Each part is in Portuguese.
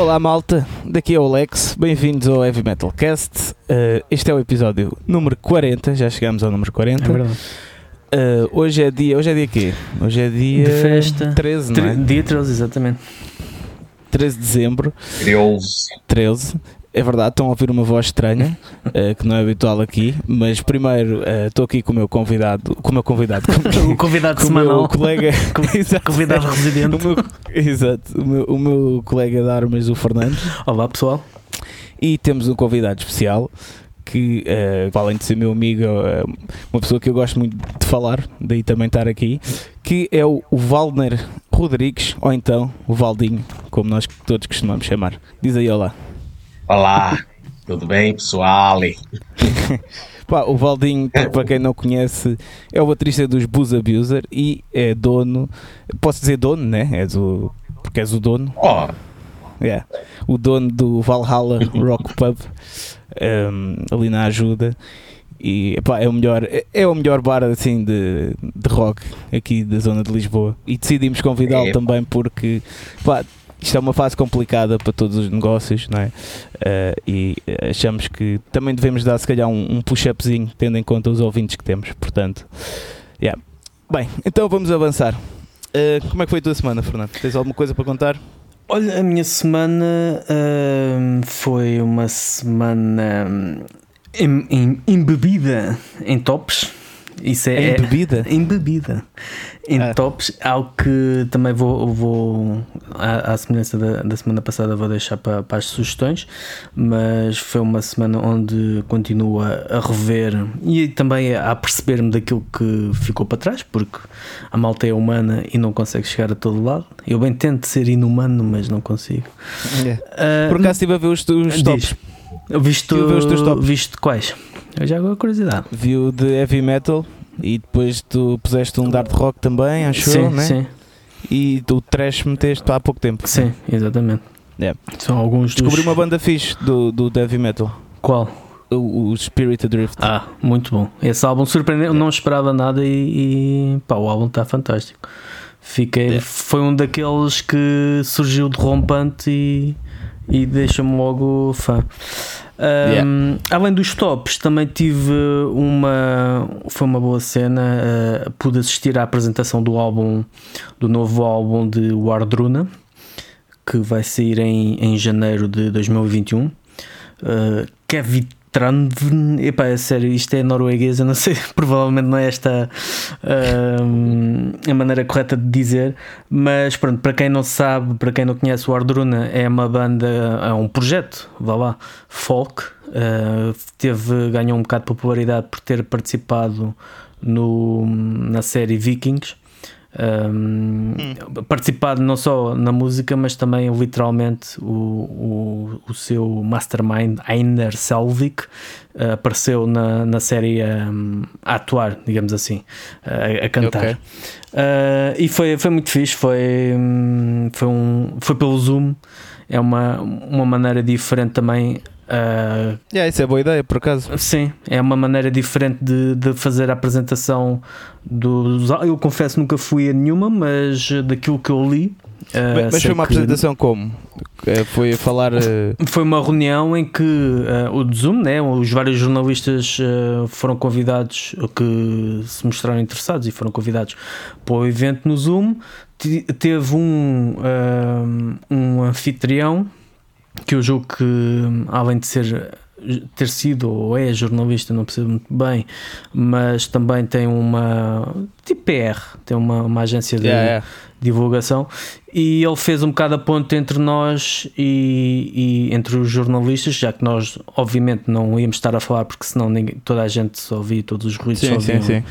Olá malta, daqui é o Lex, bem-vindos ao Heavy Metal Cast. Uh, este é o episódio número 40, já chegamos ao número 40. É verdade. Uh, hoje é dia, hoje é dia quê? Hoje é dia De festa. 13, não é? Dia 13, exatamente. 13 de dezembro, Crioulos. 13. É verdade, estão a ouvir uma voz estranha, uh, que não é habitual aqui, mas primeiro uh, estou aqui com o meu convidado, com o meu convidado, com, O convidado com o meu semanal. colega, Exato. Convidado residente. o meu, exato, o meu, o meu colega de armas, o Fernando. Olá pessoal. E temos um convidado especial que, eh, além de ser meu amigo, é uma pessoa que eu gosto muito de falar, daí também estar aqui, que é o, o Waldner Rodrigues, ou então o Valdinho, como nós todos costumamos chamar. Diz aí olá. Olá, tudo bem, pessoal? Pá, o Valdinho, para quem não conhece, é o baterista dos Booze Abuser e é dono, posso dizer dono, né? És o, porque és o dono, Ó, Yeah. O dono do Valhalla Rock Pub um, ali na ajuda. E epá, é o melhor, é- é o melhor bar assim de, de rock aqui da zona de Lisboa. E decidimos convidá-lo É. também porque isto é uma fase complicada para todos os negócios, não é? Eh, e achamos que também devemos dar se calhar um, um push-upzinho, tendo em conta os ouvintes que temos. Portanto, yeah. bem, então vamos avançar. Eh, como é que foi a tua semana, Fernando? Tens alguma coisa para contar? Olha, a minha semana ahm, foi uma semana hum, em, em- embebida em tops. Isso é, Em bebida? Embebida em Ah. tops, algo que também vou, vou à, à semelhança da, da semana passada, vou deixar para, para as sugestões. Mas foi uma semana onde continuo a, a rever e também a perceber-me daquilo que ficou para trás, porque a malta é humana e não consegue chegar a todo lado. Eu bem tento ser inumano, mas não consigo. Ah, Por acaso estive a ver os, os tops. Visto, Estive a ver os teus tops. visto quais? Eu já agora curiosidade. Vi o de heavy metal e depois tu puseste um de hard rock também, acho sim, eu, né? sim, E o trash meteste há pouco tempo. sim, exatamente. Yeah. São alguns Descobri dos... uma banda fixe do, do heavy metal, Qual? o, o Spirit Adrift. Ah, muito bom. Esse álbum surpreendeu, não esperava nada e, e pá, o álbum está fantástico. Fiquei, Yeah. Foi um daqueles que surgiu de rompante e, e deixa-me logo fã. Ahm, Além dos tops, também tive uma. Foi uma boa cena. ah, pude assistir à apresentação do álbum, do novo álbum de Wardruna, que vai sair em, em janeiro de 2021. Uh, Kevin Trandven, epá, é sério, isto é norueguês, eu não sei, provavelmente não é esta a maneira correta de dizer, mas pronto, para quem não sabe, para quem não conhece o Ardruna, é uma banda, é um projeto, vá lá, folk, uh, teve, ganhou um bocado de popularidade por ter participado no, na série Vikings. Um, participado não só na música, mas também literalmente o, o, o seu mastermind Einar Selvik uh, apareceu na, na série um, a atuar, digamos assim, a, a cantar. Ok. Uh, e foi, foi muito fixe, foi, hum, foi, um, foi pelo Zoom, é uma, uma maneira diferente também. Uh, Yeah, isso é boa ideia, por acaso. Sim, é uma maneira diferente de, de fazer a apresentação dos. Eu confesso nunca fui a nenhuma, mas daquilo que eu li. eh, Mas- foi uma que- apresentação como? Eh, Foi a falar. eh, Foi uma reunião em que eh, o de Zoom, né, os vários jornalistas foram convidados, que se mostraram interessados e foram convidados para o evento no Zoom. Te- Teve um, um anfitrião que eu julgo que, além de ser ter sido ou é jornalista, não percebo muito bem, mas também tem uma tipo PR, tem uma, uma agência de, yeah, divulgação e ele fez um bocado a ponte entre nós e, e entre os jornalistas, já que nós obviamente não íamos estar a falar porque senão ninguém, toda a gente só ouvia todos os ruídos Sim, sim, ouviam. sim.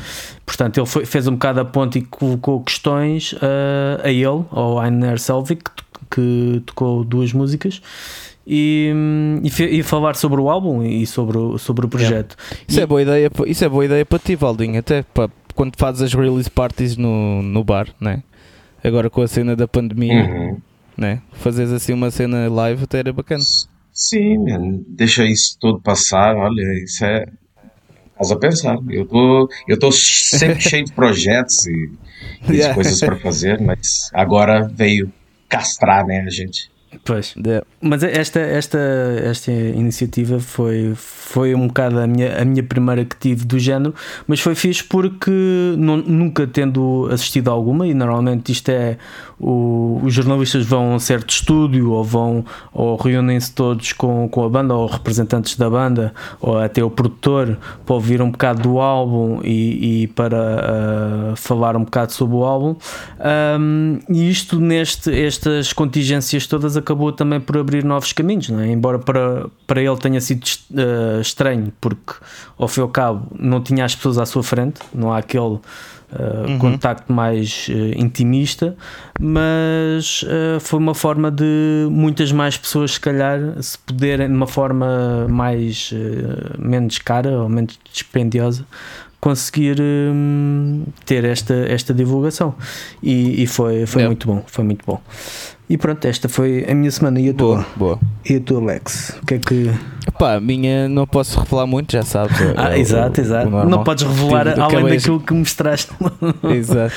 Portanto, ele foi- fez um bocado a ponte e colocou questões ah, a ele, ao Einer Selvik, que, to- que tocou duas músicas. E, hum, e, e falar sobre o álbum e sobre o, sobre o projeto. Isso E- é boa ideia, isso é boa ideia para ti, Valdinho, até para quando fazes as release parties no, no bar, né? Agora com a cena da pandemia, Uhum. né? Fazes assim uma cena live até era bacana. Sim, man, deixa isso tudo passar. Olha, isso é. Faz a pensar. Eu tô, eu tô sempre cheio de projetos e, e de Yeah. coisas para fazer, mas agora veio castrar, né, a gente. Pois. Mas esta, esta, esta iniciativa foi, foi um bocado a minha, a minha primeira que tive do género, mas foi fixe porque não, nunca tendo assistido a alguma, e normalmente isto é o, os jornalistas vão a um certo estúdio ou vão ou reúnem-se todos com, com a banda ou representantes da banda ou até o produtor para ouvir um bocado do álbum e, e para uh, falar um bocado sobre o álbum. Um, e isto neste estas contingências todas acabou também por abrir novos caminhos, é? embora para, para ele tenha sido uh, estranho, porque ao fim e ao cabo não tinha as pessoas à sua frente, não há aquele Uh, uhum. contacto mais uh, intimista, mas foi uma forma de muitas mais pessoas, se calhar, se poderem de uma forma mais menos cara ou menos dispendiosa, conseguir um, ter esta, esta divulgação e, e foi, foi muito bom, foi muito bom. E pronto, esta foi a minha semana e a tua. Boa, boa. E a tua, Alex? O que é que. Pá, a minha não posso revelar muito, já sabes. É, ah, é exato, o, exato. O não podes revelar tive, além daquilo que mostraste. exato.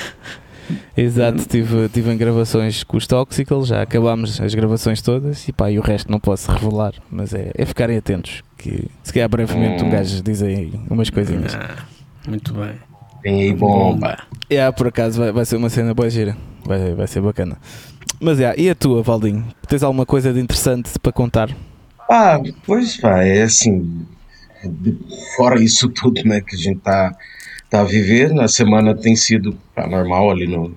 Exato, tive, tive em gravações com os Toxical, já acabámos as gravações todas e pá, e o resto não posso revelar, mas é, é ficarem atentos, que se calhar brevemente um gajo diz aí umas coisinhas. Muito bem. Tem aí bomba. É, yeah, por acaso vai, vai ser uma cena boa gira, vai, vai ser bacana. Mas é, e a tua, Valdinho? Tens alguma coisa de interessante para contar? Ah, pois pá, é assim, fora isso tudo né, que a gente tá, tá a viver, na semana tem sido pá, normal ali no,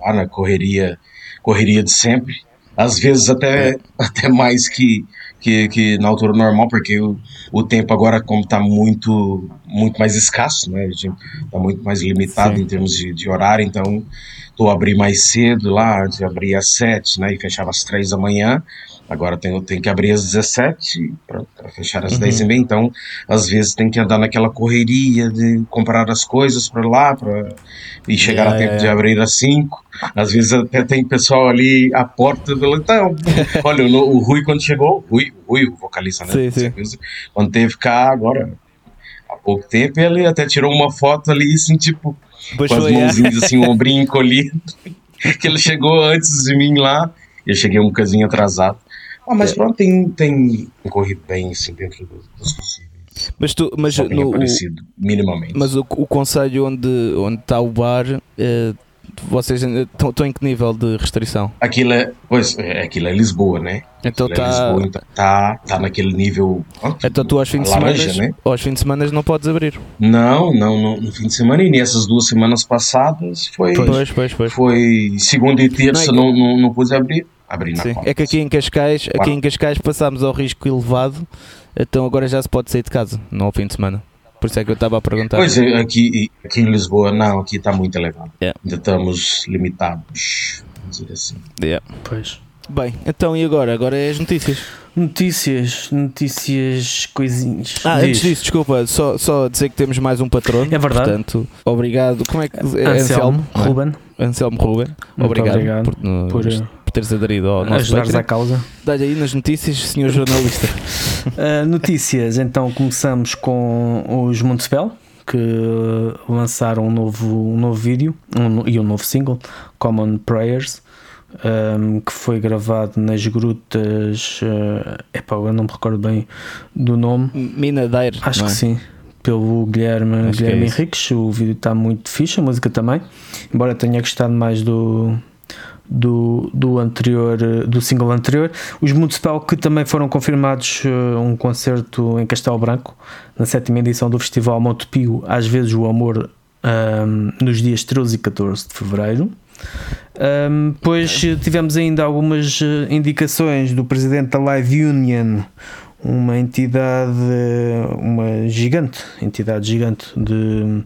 lá na correria, correria de sempre. Às vezes até, é. até mais que, que, que na altura normal, porque o, o tempo agora como está muito, muito mais escasso, né? Está muito mais limitado Sim. em termos de, de horário, então estou a abrir mais cedo lá, antes abria às sete, né, e fechava às três da manhã, agora tenho, tenho que abrir às 17 para fechar às uhum. 10 e meia, então às vezes tem que andar naquela correria de comprar as coisas para lá pra, e chegar yeah, a tempo de abrir às 5. Às vezes até tem pessoal ali à porta, então, olha, o, o Rui quando chegou, Rui, Rui o vocalista, né? Sim, sim. Quando teve cá agora, pouco tempo, ele até tirou uma foto ali, assim, tipo, Bush com as mãozinhas assim, o ombrinho encolhido. que ele chegou antes de mim lá. Eu cheguei um bocadinho atrasado. Ah, mas é. pronto, tem, tem corrido bem assim dentro dos possíveis. Mas tu, mas no, aparecido, minimamente. Mas o, o conselho onde, onde está o bar eh, vocês estão, em que nível de restrição? Aquilo é, pois, é, aquilo é Lisboa, né? Então está é então tá, tá naquele nível. Pronto, então tu aos fins de semana, né? aos fins de semana não podes abrir. Não, não, no, no fim de semana e nessas duas semanas passadas foi pois, pois, pois. foi segunda e terça não, não, não, não pude abrir. Abri na Sim. É que aqui em Cascais, aqui em Cascais passámos ao risco elevado, então agora já se pode sair de casa, não ao fim de semana. Por isso é que eu estava a perguntar. Pois é, aqui, aqui em Lisboa, não, aqui está muito elevado. Yeah. Ainda estamos limitados, vamos dizer assim. Yeah. Pois. Bem, então e agora? Agora é as notícias. Notícias, notícias, coisinhas. Ah, Diz. antes disso, desculpa, só, só dizer que temos mais um patrono. É verdade. Portanto, obrigado. Como é que é? Anselmo, Anselmo Ruben. Anselmo Ruben. Obrigado, obrigado, por, no, por, por teres aderido ao nosso ajudares à causa. Dá-lhe aí nas notícias, senhor jornalista. uh, notícias, então começamos com os Municipal que lançaram um novo, um novo vídeo um, e um novo single, Common Prayers, um, que foi gravado nas grutas. Uh, epá, eu não me recordo bem do nome. Minadeiro. Acho que é? sim. Pelo Guilherme, Guilherme é Henriques. O vídeo está muito fixe, a música também. Embora tenha gostado mais do, do, do anterior do single anterior. Os Municipal que também foram confirmados uh, um concerto em Castelo Branco na sétima edição do Festival Montepio às vezes o amor um, nos dias 13 e 14 de Fevereiro. Um, depois tivemos ainda algumas uh, indicações do presidente da Live Union uma entidade uma gigante entidade gigante de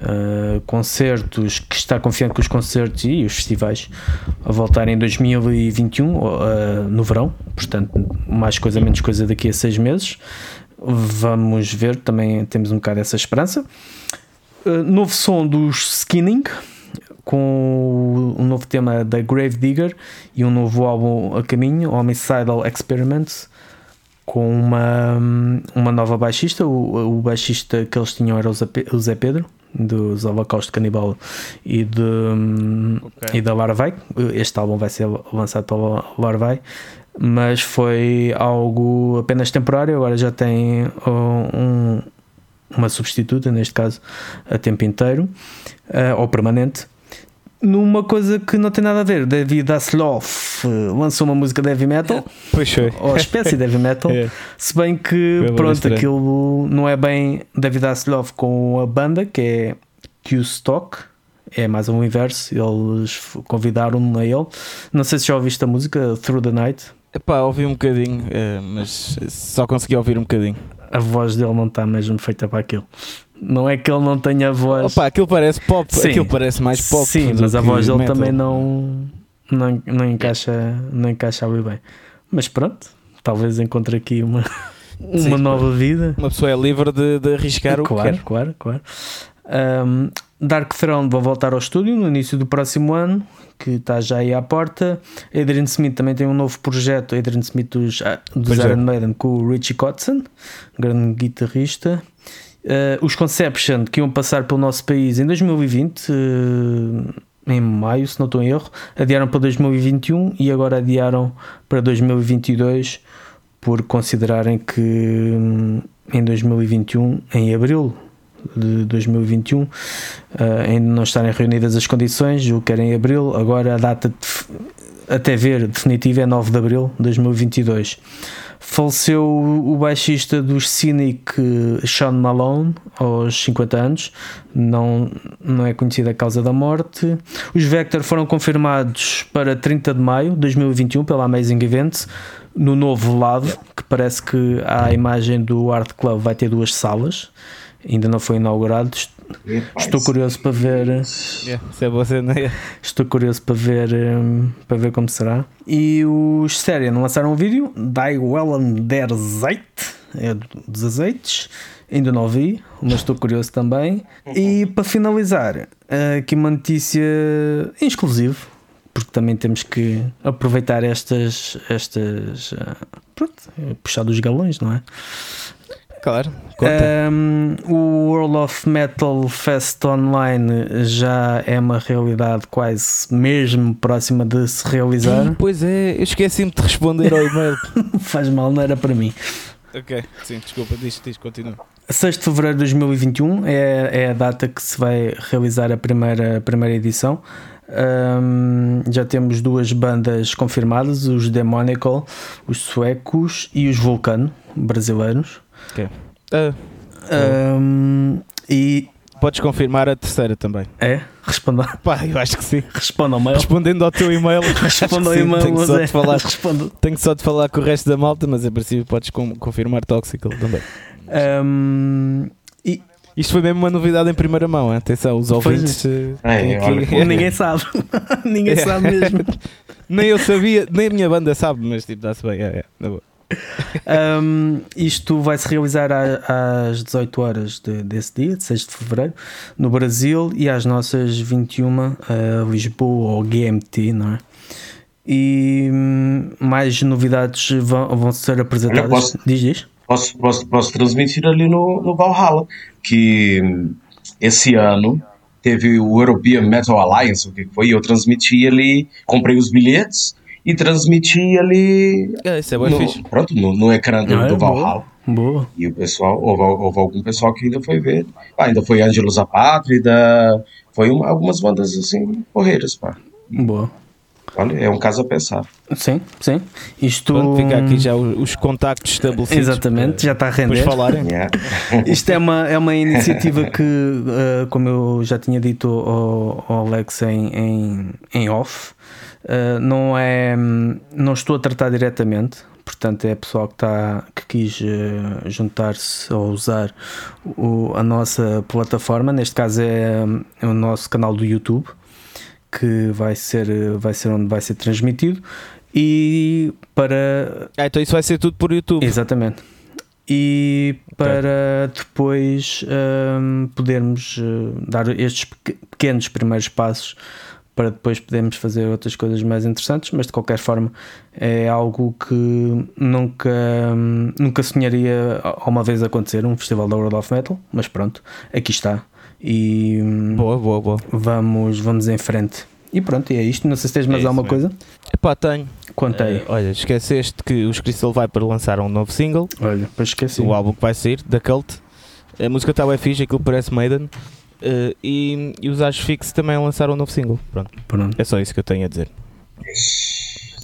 uh, concertos, que está confiante que os concertos e os festivais a voltarem em 2021, uh, eh, no verão, portanto, mais coisa, menos coisa daqui a seis meses. Vamos ver, também temos um bocado essa esperança. Uh, novo som dos Skinning, com um novo tema da Grave Digger e um novo álbum a caminho, Homicidal Experiments, com uma, uma nova baixista. O, o baixista que eles tinham era o Zé Pedro, dos Holocausto Canibal e, de, okay. e da Larvae. Este álbum vai ser lançado pela Larvae. mas foi algo apenas temporário. Agora já tem um, uma substituta, neste caso a tempo inteiro uh, ou permanente. Numa coisa que não tem nada a ver, David Hasselhoff lançou uma música de heavy metal, pois foi. ou espécie de heavy metal, é. se bem que pronto, aquilo não é bem David Hasselhoff com a banda que é Q-Stock, é mais um inverso. Eles convidaram-me a ele. Não sei se já ouviste a música Through the Night. Epá, ouvi um bocadinho, é, mas só consegui ouvir um bocadinho. A voz dele não está mesmo feita para aquilo. Não é que ele não tenha voz. Opa, aquilo parece pop, Sim. aquilo parece mais pop. Sim, mas a voz dele também não, não, não, encaixa, não encaixa bem. Mas pronto, talvez encontre aqui uma, uma Sim, nova vida. Uma pessoa é livre de, de arriscar claro, o que quer. Claro, claro, claro. Um, Dark Throne vai voltar ao estúdio no início do próximo ano, que está já aí à porta. Adrian Smith também tem um novo projeto, Adrian Smith dos, ah, dos Iron é. Maiden, com o Richie Kotzen, grande guitarrista. Uh, os Conception, que iam passar pelo nosso país em 2020, uh, eh, em maio, se não estou em erro, adiaram para 2021 e agora adiaram para 2022 por considerarem que hum, em 2021, em abril de 2021, uh, ainda não estarem reunidas as condições, o que era em abril, agora a data de, até ver definitiva é 9 de abril de 2022. Faleceu o baixista dos Cynic, Sean Malone, aos 50 anos. Não, não é conhecida a causa da morte. Os Vector foram confirmados para 30 de maio de 2021 pela Amazing Events, no novo lado, que parece que a imagem do Art Club vai ter duas salas ainda não foi inaugurado. Estou curioso para ver. Yeah, se é você, não é? Estou curioso para ver, para ver como será. E os Serian lançaram um vídeo, Die Wellen der Zeit, é dos azeites. Ainda não vi, mas estou curioso também. E para finalizar, aqui uma notícia exclusiva, porque também temos que aproveitar estas. estas ah, pronto, puxar dos galões, não é? Claro. Um, o World of Metal Fest Online já é uma realidade quase mesmo próxima de se realizar. Sim, pois é, eu esqueci-me de responder ao e-mail. Faz mal, não era para mim. Ok, sim, desculpa, diz, diz, continua. 6 de fevereiro de 2021 é, é a data que se vai realizar a primeira, a primeira edição. Um, já temos duas bandas confirmadas: os Demonical, os suecos e os Vulcano, brasileiros. Ok. Uh, um, e Podes confirmar a terceira também. É? Responda. Pá, eu acho que sim. Responda ao mail. Respondendo ao teu e-mail. Responda ao e-mail. Tenho só, é. de falar, tenho só de falar com o resto da malta, mas a princípio podes com, confirmar Toxical também. Um, e... Isto foi mesmo uma novidade em primeira mão. Hein? Atenção, os ouvintes. Eh, é, aqui... Ninguém sabe. Ninguém é. sabe mesmo. nem eu sabia, nem a minha banda sabe, mas tipo, dá-se bem. É, é, boa um, isto vai se realizar às 18 horas de, desse dia, de 6 de fevereiro, no Brasil, e às nossas 21 a Lisboa ou GMT, não é? E hum, mais novidades vão, vão ser apresentadas. Posso, diz, diz. Posso, posso, posso transmitir ali no, no Valhalla que hum, esse ano teve o European Metal Alliance, o que foi, eu transmiti ali, comprei os bilhetes e transmitir ali. É, isso é no. Pronto, no, no ecrã do, ah, do Valhalla. Boa. E o pessoal, houve, houve, algum pessoal que ainda foi ver. Ah, ainda foi Ângelos Apátrida, foi uma, algumas bandas assim, correiras, pá. Boa. Olha, é um caso a pensar. Sim, sim. Isto. Pronto, fica aqui já os, contactos estabelecidos. Exatamente, já está a render. Falarem. Yeah. Isto é uma, é uma iniciativa que, uh, como eu já tinha dito ao, ao Alex em, em, em off, uh, não é. Não estou a tratar diretamente, portanto é pessoal que, está, que quis uh, juntar-se ou usar o, a nossa plataforma, neste caso é, é o nosso canal do YouTube que vai ser, vai ser onde vai ser transmitido e para. Ah, então isso vai ser tudo por YouTube. Exatamente. E para okay. depois um, podermos uh, dar estes pequenos primeiros passos para depois podermos fazer outras coisas mais interessantes, mas de qualquer forma é algo que nunca, nunca sonharia uma vez acontecer um festival da World of Metal, mas pronto, aqui está. E boa, boa, boa. Vamos, vamos em frente. E pronto, é isto. Não sei se tens mais é alguma mesmo. coisa. Epá, tenho. Contei. Uh, olha, esqueceste que os Crystal Viper lançaram um novo single. Olha, depois esqueci. O álbum que vai sair, da Cult. A música está bem fixe, aquilo parece Maiden. Uh, e, e os Fix também lançaram um novo single. Pronto. Pronto. É só isso que eu tenho a dizer.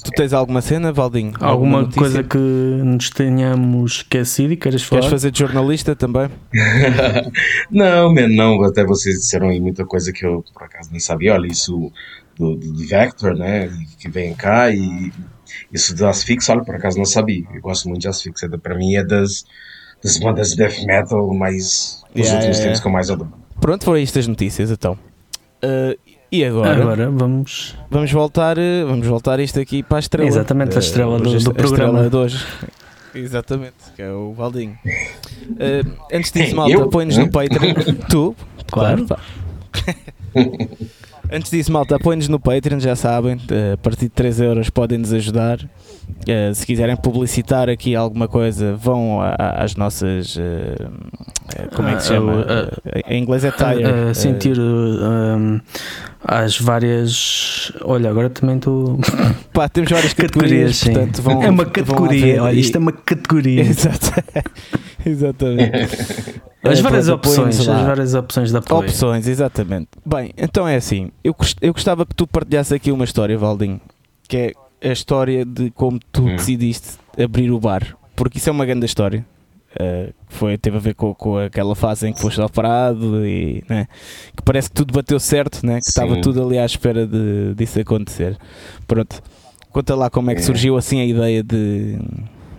Tu tens alguma cena, Valdinho? Alguma, alguma coisa que nos tenhamos esquecido e queres falar? Queres fazer de jornalista também? não, man, não. Até vocês disseram aí muita coisa que eu por acaso nem sabia. Olha, isso do, do Vector, né? Que vem cá e isso do Asfix, olha, por acaso não sabia. Eu gosto muito de Asfix. É, pra mim é das, das bandas death metal mais. Dos yeah, últimos yeah, tempos que eu mais adoro. Pronto, foram estas notícias então. Uh, e agora, agora vamos vamos voltar, eh, vamos voltar isto aqui para a estrela. Exatamente, a estrela do, do programa estrela de hoje. Exatamente, que é o Valdinho. Uh, antes disso, malta, põe-nos no Patreon. tu, claro. claro Antes disso, malta, apoiem-nos no Patreon, já sabem, eh, a partir de 3 euros podem nos ajudar. Uh, se quiserem publicitar aqui alguma coisa, vão às nossas. Uh, como é que se chama? Uh, em inglês é tire. sentir as várias. Olha, agora também estou. Pá, temos várias categorias, categorias portanto, vão, É uma categoria, olha, isto é uma categoria. Exato. Exatamente. As várias opções, as várias opções da apoio. Opções, exatamente. Bem, então é assim, eu, eu gostava que tu partilhasse aqui uma história, Valdinho, que é a história de como tu hum. decidiste abrir o bar, porque isso é uma grande história. Uh, foi, teve a ver com, com aquela fase em que foste operado e né, que parece que tudo bateu certo, né, que estava tudo ali à espera de, disso acontecer. Pronto, conta lá como é que é. surgiu assim a ideia de,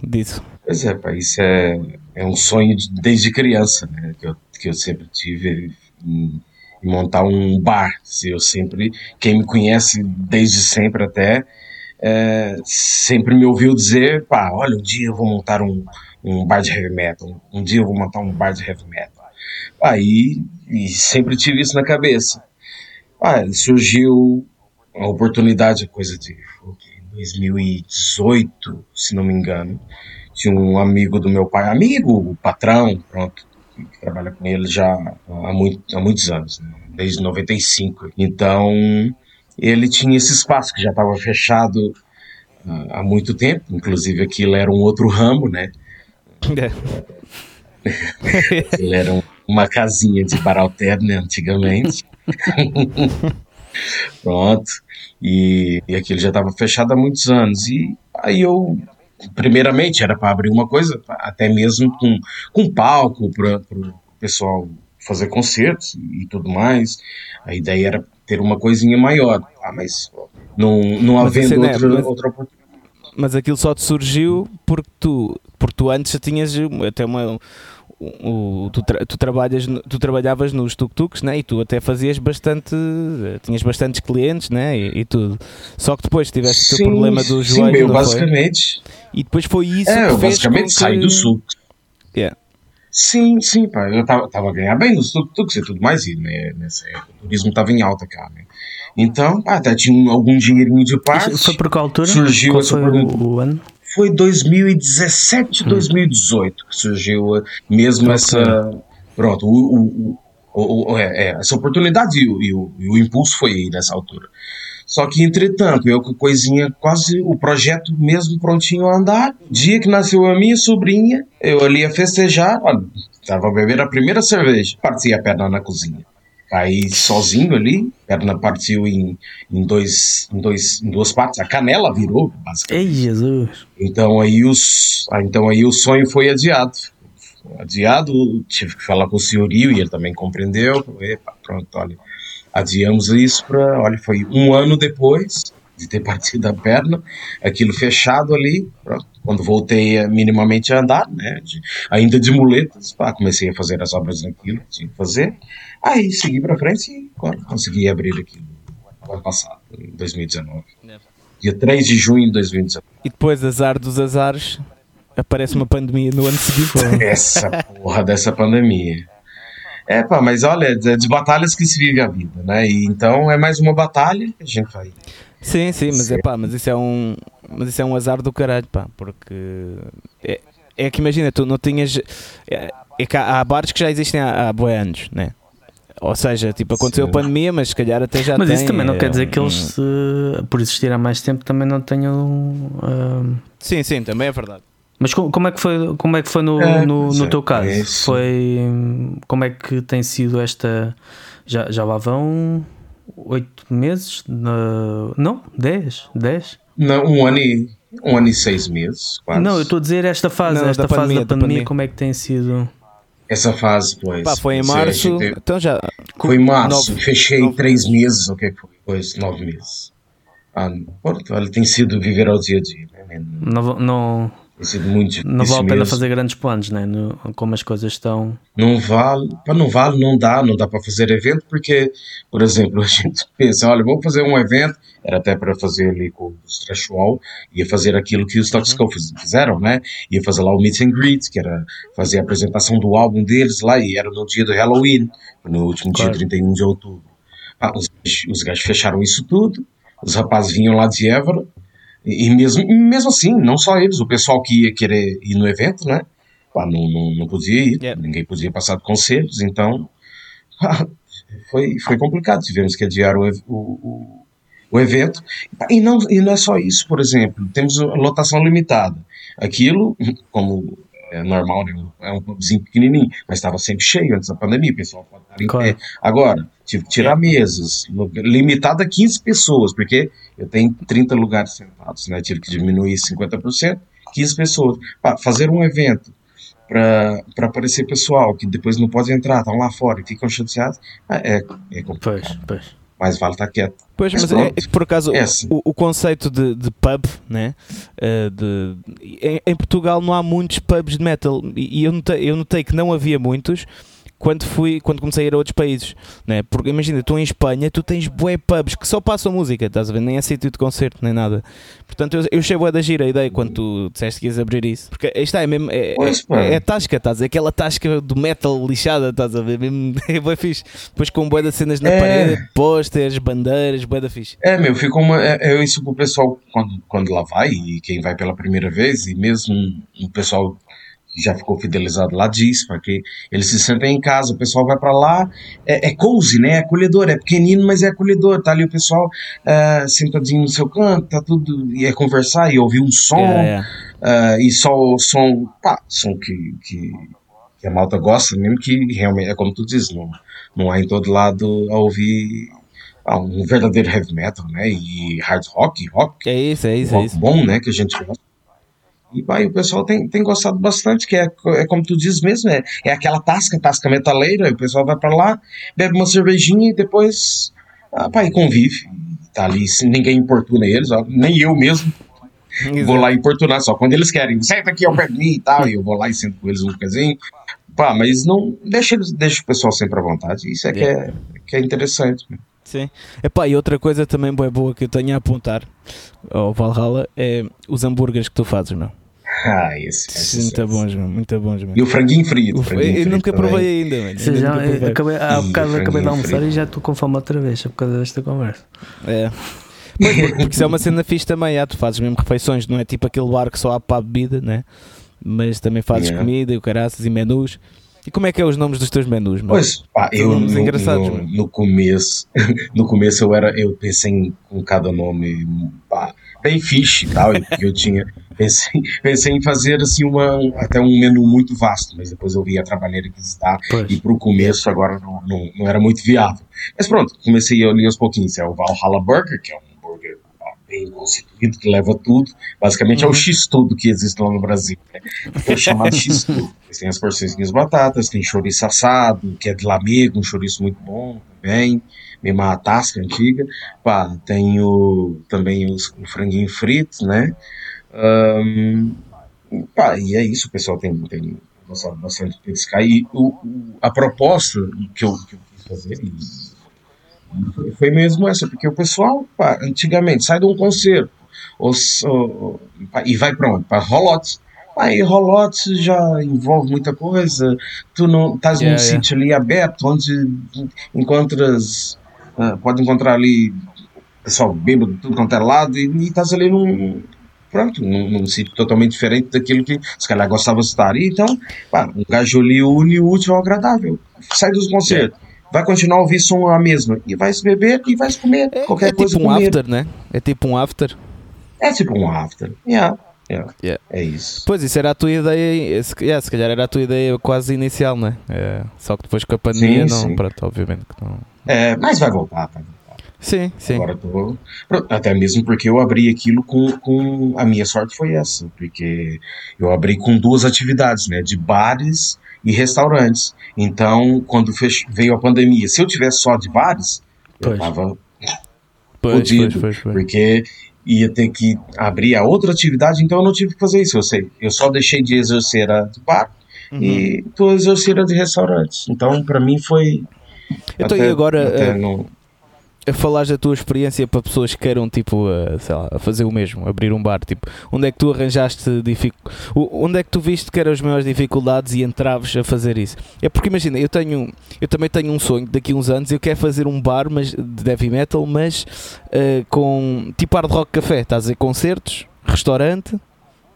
disso. Pois é, pá, isso é, é um sonho de, desde criança, né? que, eu, que eu sempre tive em montar um bar. Eu sempre, quem me conhece desde sempre até, é, sempre me ouviu dizer, pá, olha, um dia eu vou montar um, um bar de heavy metal, um dia eu vou montar um bar de heavy metal. Aí, e sempre tive isso na cabeça. Ah, surgiu a oportunidade, coisa de 2018, se não me engano, tinha um amigo do meu pai, amigo, patrão, pronto, que trabalha com ele já há, muito, há muitos anos, né? desde 95. Então, ele tinha esse espaço que já estava fechado uh, há muito tempo, inclusive aquilo era um outro ramo, né? ele era uma casinha de bar alterno antigamente. Pronto. E, e aquilo já estava fechado há muitos anos. E aí eu primeiramente era para abrir uma coisa, até mesmo com, com palco para o pessoal fazer concertos e tudo mais. A ideia era ter uma coisinha maior, ah, mas não, não mas havendo é, outra, mas, outra oportunidade. Mas aquilo só te surgiu porque tu, porque tu antes já tinhas até uma o, tu, tra, tu, trabalhas, tu trabalhavas nos tuk-tuks né? e tu até fazias bastante, tinhas bastantes clientes né? e, e tudo. Só que depois tiveste o teu problema do joelho. Sim, eu, basicamente. Foi? E depois foi isso é, que eu basicamente saí do sul. Yeah. Sim, sim, pá, eu tava, tava a ganhar bem nos tuk-tuks e tudo mais, e né, nessa época o turismo tava em alta cá, né? Então, pá, até tinha algum dinheirinho de parte. Foi por qual altura? Surgiu qual essa pergunta. O ano? Foi 2017, hum. 2018 que surgiu eh, mesmo essa. Pronto, o, o, o, é, é, essa oportunidade e o, e, o, e o impulso foi aí nessa altura. Só que, entretanto, eu com coisinha, quase o projeto mesmo prontinho a andar. Dia que nasceu a minha sobrinha, eu ali a festejar, olha, tava a beber a primeira cerveja, parti a perna na cozinha. Caí sozinho ali, perna partiu em, em, dois, em, dois, em duas partes, a canela virou, basicamente. Ei, Jesus! Então aí, os, ah, então aí o sonho foi adiado. Adiado, tive que falar com o senhorio e ele também compreendeu. Epa, pronto, olha, adiamos isso para, olha, foi um ano depois de ter partido a perna, aquilo fechado ali, pronto. Quando voltei a, minimamente a andar, né, de, ainda de muletas, pá, comecei a fazer as obras naquilo que tinha que fazer, Aí segui pra frente e agora consegui abrir aqui no ano passado, em 2019. É. Dia 3 de junho de 2019. E depois, azar dos azares, aparece uma pandemia no ano seguinte. Essa porra dessa pandemia. É, pá, mas olha, é de batalhas que se vive a vida, né? E então é mais uma batalha que a gente vai. Sim, sim, mas é pá, mas isso é um. Mas isso é um azar do caralho, pá, porque. É, é que imagina, tu não tinhas. É, é que há, há bares que já existem há, há anos, né? Ou seja, tipo, aconteceu Sim. a pandemia, mas se calhar até já Mas tem. isso também não é, quer dizer que um- eles, se, por existir há mais tempo, também não tenham. ah, Sim, sim, também é verdade. Mas co- como é que foi, como é que foi no, É, no, no teu caso? é foi como é que tem sido esta já, já lá vão oito meses? Não, dez, dez? Não, um ano e, um ano e seis meses, quase. Não, eu estou a dizer esta fase, Não, esta da fase pandemia, da da pandemia, pandemia. como é que tem sido? Essa fase, pois. Pá, foi em é, a março, gente- então já. Foi em março, nove- fechei nove três meses, o que é que foi? Pois, nove meses. Ah, pronto, olha, tem sido viver ao dia a dia, né? Não, não, Tem sido muito difícil não vale a pena fazer grandes planos, né? No, como as coisas estão. Não vale, pá, não vale, não dá, não dá para fazer evento, porque, por exemplo, a gente pensa, olha, vamos fazer um evento, era até para fazer ali com os Trash Wall, ia fazer aquilo que os Toxico fiz- fizeram, né? Ia fazer lá o meet and greet, que era fazer a apresentação do álbum deles lá, e era no dia do Halloween, no último Claro. dia 31 de outubro. Ah, os, os gajos fecharam isso tudo, os rapazes vinham lá de Évora, e, mesmo, mesmo assim, não só eles, o pessoal que ia querer ir no evento, né? Pá, não, não, não podia ir, Yeah. ninguém podia passar de conselhos, então foi, foi complicado. Tivemos que adiar o, o, o, evento. E não, e não é só isso, por exemplo, temos a lotação limitada. Aquilo, como é normal, né, é um pubzinho pequenininho, mas estava sempre cheio antes da pandemia, o pessoal pode estar em Claro. pé. Agora, tive que tirar mesas, limitado a 15 pessoas, porque eu tenho 30 lugares sentados, né? Tive que diminuir 50%, 15 pessoas. Pá, fazer um evento para aparecer pessoal que depois não pode entrar, estão lá fora e ficam chateados, ah, é, é complicado. Pois, pois. mais vale estar quieto. Pois, Mas mas é, é que por acaso É o- assim. o, o conceito de, de pub, né? eh, de, em, em Portugal não há muitos pubs de metal e, e eu, notei, eu notei que não havia muitos quando fui quando comecei a ir a outros países, né? Porque imagina, tu em Espanha, tu tens bué pubs que só passam música, estás a ver? Nem é sítio de concerto, nem nada. Portanto, eu, eu achei bué da gira a ideia quando tu disseste que ias abrir isso. Porque está, é mesmo, é, Pois, é, é tasca, estás a ver? Aquela tasca do metal lixada, estás a ver? Mesmo, é bué fixe. Depois com bué de cenas na É. parede, posters, bandeiras, bué da fixe. É, meu, fica uma. É, é isso pro pessoal quando, quando lá vai, e quem vai pela primeira vez, e mesmo o pessoal já ficou fidelizado lá diz, porque eles se sentem em casa, o pessoal vai pra lá, é, é cozy, né? É acolhedor, é pequenino, mas é acolhedor. Tá ali o pessoal ah, sentadinho no seu canto, tá tudo. E é conversar e ouvir um som. Yeah, yeah. Ah, e só o som, pá, som que, que, que a malta gosta, mesmo que realmente, é como tu dizes, não, não há em todo lado a ouvir ah, um verdadeiro heavy metal, né? E hard rock, rock, É isso, é isso, é rock isso. bom, né? Que a gente gosta. E vai, o pessoal tem, tem gostado bastante, que é, é como tu dizes mesmo, é, é aquela tasca, tasca metaleira, o pessoal vai pra lá, bebe uma cervejinha e depois, ah, convive. Tá ali, ninguém importuna eles, ó, nem eu mesmo vou lá importunar só quando eles querem. Senta aqui ao pé de mim e tal. E eu vou lá e sento com eles um bocadinho. Pá, mas não. Deixa, eles, deixa o pessoal sempre à vontade. Isso é que é, que é interessante. Sim. Epá, e outra coisa também boa boa que eu tenho a apontar ao Valhalla é os hambúrgueres que tu fazes, meu. Ah, esse. esse- Muito esse. bons, meu. Muito bons, meu. E o franguinho frito. O- franguinho eu frito nunca também. provei ainda, mano. Sim, Ainda já, nunca provei. acabei, há Ih, bocado acabei de almoçar frito. e já estou com fome outra vez por causa desta conversa. É. Pois, porque, porque isso é uma cena fixe também. Ah, tu fazes mesmo refeições, não é tipo aquele bar que só há para a bebida, né? Mas também fazes Yeah. comida e o caraças e menus. E como é que é os nomes dos teus menus, meu? Pois, pá, eu nomes no, engraçados, no, mano. no começo, no começo eu era, eu pensei em, com cada nome, pá, bem fixe e tal, e que eu tinha, pensei, pensei em fazer assim uma, até um menu muito vasto, mas depois eu vi a trabalheira que está Pois. e pro começo agora não, não, não era muito viável. Mas pronto, comecei ali aos pouquinhos, é o Valhalla Burger, que é um pá, bem constituído, que leva tudo, basicamente Uhum. é o X-Tudo que existe lá no Brasil, né? é o chamado X-Tudo. Tem as porçõezinhas batatas, tem chouriço assado, que é de lamego, um chouriço muito bom também, mesmo a tasca antiga. Pá, tem o, também os, o franguinho frito, né? Ahn, pá, e é isso, o pessoal tem, tem gostado bastante de pescar. E o, o- a proposta que eu, que eu quis fazer e foi, mesmo essa, porque o pessoal, pá, antigamente, sai de um concerto ou, ou- pá, e vai para onde? Para Rolotes. Aí Rolotes já envolve muita coisa, tu não estás num Yeah, yeah. sítio ali aberto, onde encontras, ah, pode encontrar ali pessoal bêbado, de tudo quanto é lado, e estás ali num, pronto, num, num sítio totalmente diferente daquilo que se calhar gostava de estar. E então, pá, um gajo ali une o útil ao agradável. Sai dos concertos, vai continuar a ouvir som a mesma. E vai se beber e vai se comer. É, qualquer é coisa tipo um comer. after, né? É tipo um after. É tipo um after. Yeah, yeah. Yeah. É isso. Pois, isso era a tua ideia, se, yeah, se calhar era a tua ideia quase inicial, né? É, só que depois com a pandemia, Sim, não, sim. pronto, obviamente que não. É, mas vai voltar, voltar. Sim, sim. Agora eu tô. Até mesmo porque eu abri aquilo com, com. A minha sorte foi essa, porque eu abri com duas atividades, né? De bares e restaurantes. Então, quando fech... veio a pandemia, se eu tivesse só de bares, eu Pois. tava Pois, fudido, pois, porque ia ter que abrir a outra atividade, então eu não tive que fazer isso. Eu sei, eu só deixei de exercer a de bar Uhum. e tô exercendo a de restaurantes. Então, pra mim foi. Então, até- e agora, até eh, não- a falares da tua experiência para pessoas que queiram, tipo, a, lá, fazer o mesmo, abrir um bar, tipo, onde é que tu arranjaste dific... onde é que tu viste que eram as maiores dificuldades e entraves a fazer isso? É porque imagina, eu tenho, eu também tenho um sonho daqui a uns anos, eu quero fazer um bar mas, de heavy metal, mas eh, com tipo hard rock café, estás a dizer, concertos, restaurante,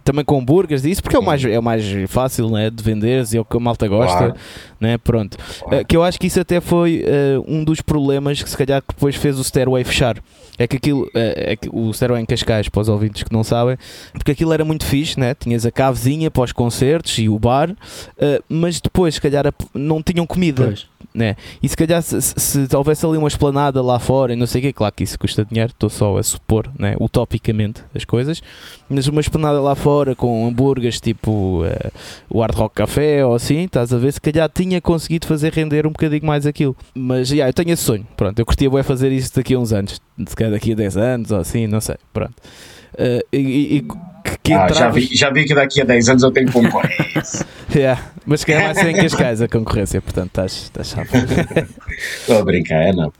também com hambúrgueres e isso, porque é o mais, é o mais fácil né, de vender e é o que a malta gosta, Claro. né? Pronto. Claro. Uh, que eu acho que isso até foi uh, um dos problemas que se calhar que depois fez o Stairway fechar. É que aquilo, uh, é que o Stairway em Cascais, para os ouvintes que não sabem, porque aquilo era muito fixe, né? tinhas a cavezinha para os concertos e o bar, uh, mas depois, se calhar, não tinham comida. Pois. Né? E se calhar, se, se, se houvesse ali uma esplanada lá fora e não sei o quê, claro que isso custa dinheiro, estou só a supor, né? utopicamente, as coisas, mas uma esplanada lá fora com hambúrgueres tipo eh, o Hard Rock Café ou assim, estás a ver, se calhar tinha conseguido fazer render um bocadinho mais aquilo. Mas, yeah, eu tenho esse sonho, pronto, eu curtia bué fazer isso daqui a uns anos, se calhar daqui a 10 anos ou assim, não sei, pronto. E, e- e que, Ah, já, vi, já vi que daqui a 10 anos eu tenho concorrência. Yeah, mas que é mais em Cascais a concorrência, portanto estás, estás chato. Estou a brincar, é não.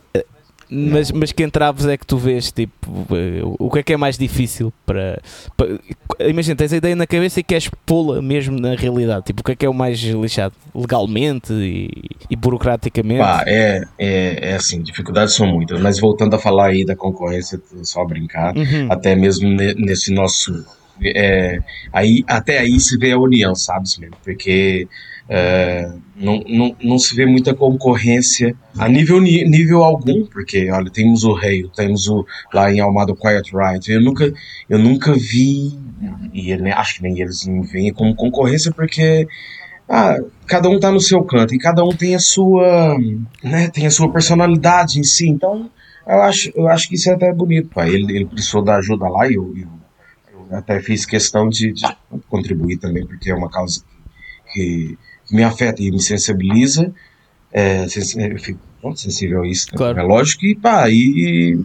Mas, mas que entraves é que tu vês, tipo, eh, o que é que é mais difícil para, para- Imagina, tens a ideia na cabeça e queres pô-la mesmo na realidade. Tipo, o que é que é o mais lixado? Legalmente e, e burocraticamente? Pá, é, é, é assim, dificuldades são muitas, mas voltando a falar aí da concorrência, só a brincar, Uhum. até mesmo ne- nesse nosso. É, aí, até aí se vê a união, sabe, mesmo? Porque é, não, não, não se vê muita concorrência a nível, nível algum, porque olha, temos o Rei, temos o lá em Almada Quiet Riot. Eu nunca, eu nunca vi, e né, acho que nem eles não veem como concorrência, porque ah, cada um tá no seu canto e cada um tem a sua, né, tem a sua personalidade em si. Então, eu acho, eu acho que isso é até bonito, pai. Ele, ele precisou da ajuda lá e eu, eu até fiz questão de, de contribuir também, porque é uma causa que, que me afeta e me sensibiliza. É, eu fico pronto, sensível a isso, né? Claro. é lógico. E pá, e,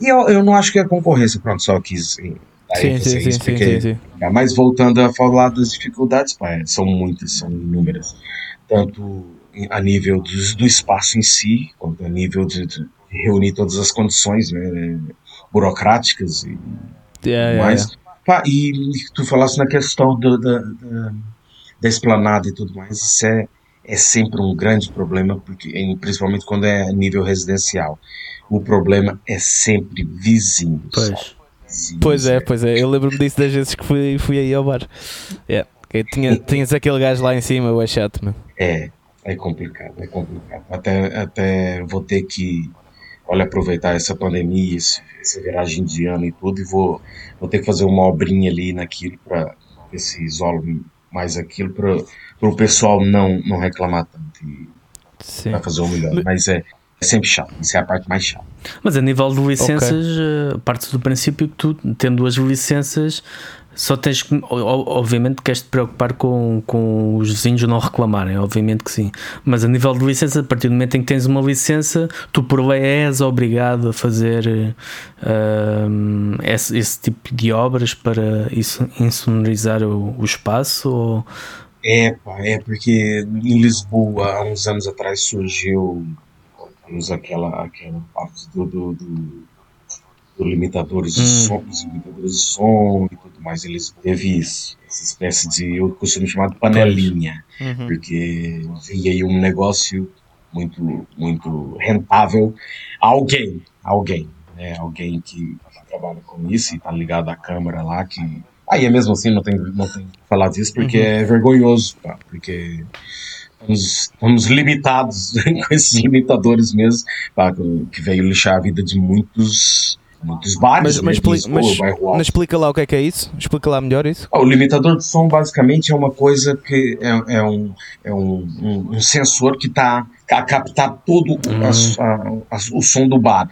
e eu, eu não acho que é concorrência, pronto, só quis. Sim, sim, sim, porque sim, é, Mas voltando a falar das dificuldades, pá, é, são muitas, são inúmeras. Tanto a nível dos- do, espaço em si, quanto a nível de, de reunir todas as condições né, burocráticas e Yeah, yeah, mais. yeah. Pá, e tu falaste na questão do- da, da, da esplanada e tudo mais, isso é, é sempre um grande problema, porque, principalmente quando é a nível residencial. O problema é sempre vizinhos. Pois. Vizinhos, Pois é, pois é. Eu lembro-me disso das vezes que fui, fui aí ao bar. Yeah. Tinha, tinhas aquele gajo lá em cima, o é chato, meu. É, é complicado, é complicado. Até, até vou ter que, olha, aproveitar essa pandemia, esse, essa viragem de ano e tudo, e vou, vou ter que fazer uma obrinha ali naquilo para ver se isolo mais aquilo, para o pessoal não, não reclamar tanto e Sim. fazer o melhor. Mas é sempre chato, isso é a parte mais chata. Mas a nível de licenças, eh, parte do princípio que tu, tendo as licenças, só tens que, obviamente, queres te preocupar com, com os vizinhos não reclamarem, obviamente que sim. Mas a nível de licença, a partir do momento em que tens uma licença, tu por lei és obrigado a fazer um, esse, esse tipo de obras para isso, insonorizar o, o espaço. Ou, É, pá, é porque em Lisboa, há uns anos atrás, surgiu aquela, aquela parte do, do, do, do limitadores de Hum. som, dos limitadores de som e tudo mais. Eles teve isso, essa espécie de, eu costumo chamar de panelinha, Uhum. porque via aí um negócio muito, muito rentável a alguém, alguém, né? Alguém que trabalha com isso e tá ligado à câmera lá que Aí é mesmo assim, não tem, não tem que falar disso, porque Uhum. é vergonhoso, tá? porque estamos, limitados com esses limitadores mesmo, que veio lixar a vida de muitos muitos bares. Mas, mas, né, mas, mas, explica lá o que é que é isso? Explica lá melhor isso. o limitador de som basicamente é uma coisa que é, é, um, é um, um, um sensor que está a captar todo uhum. a, a, a, o som do bar,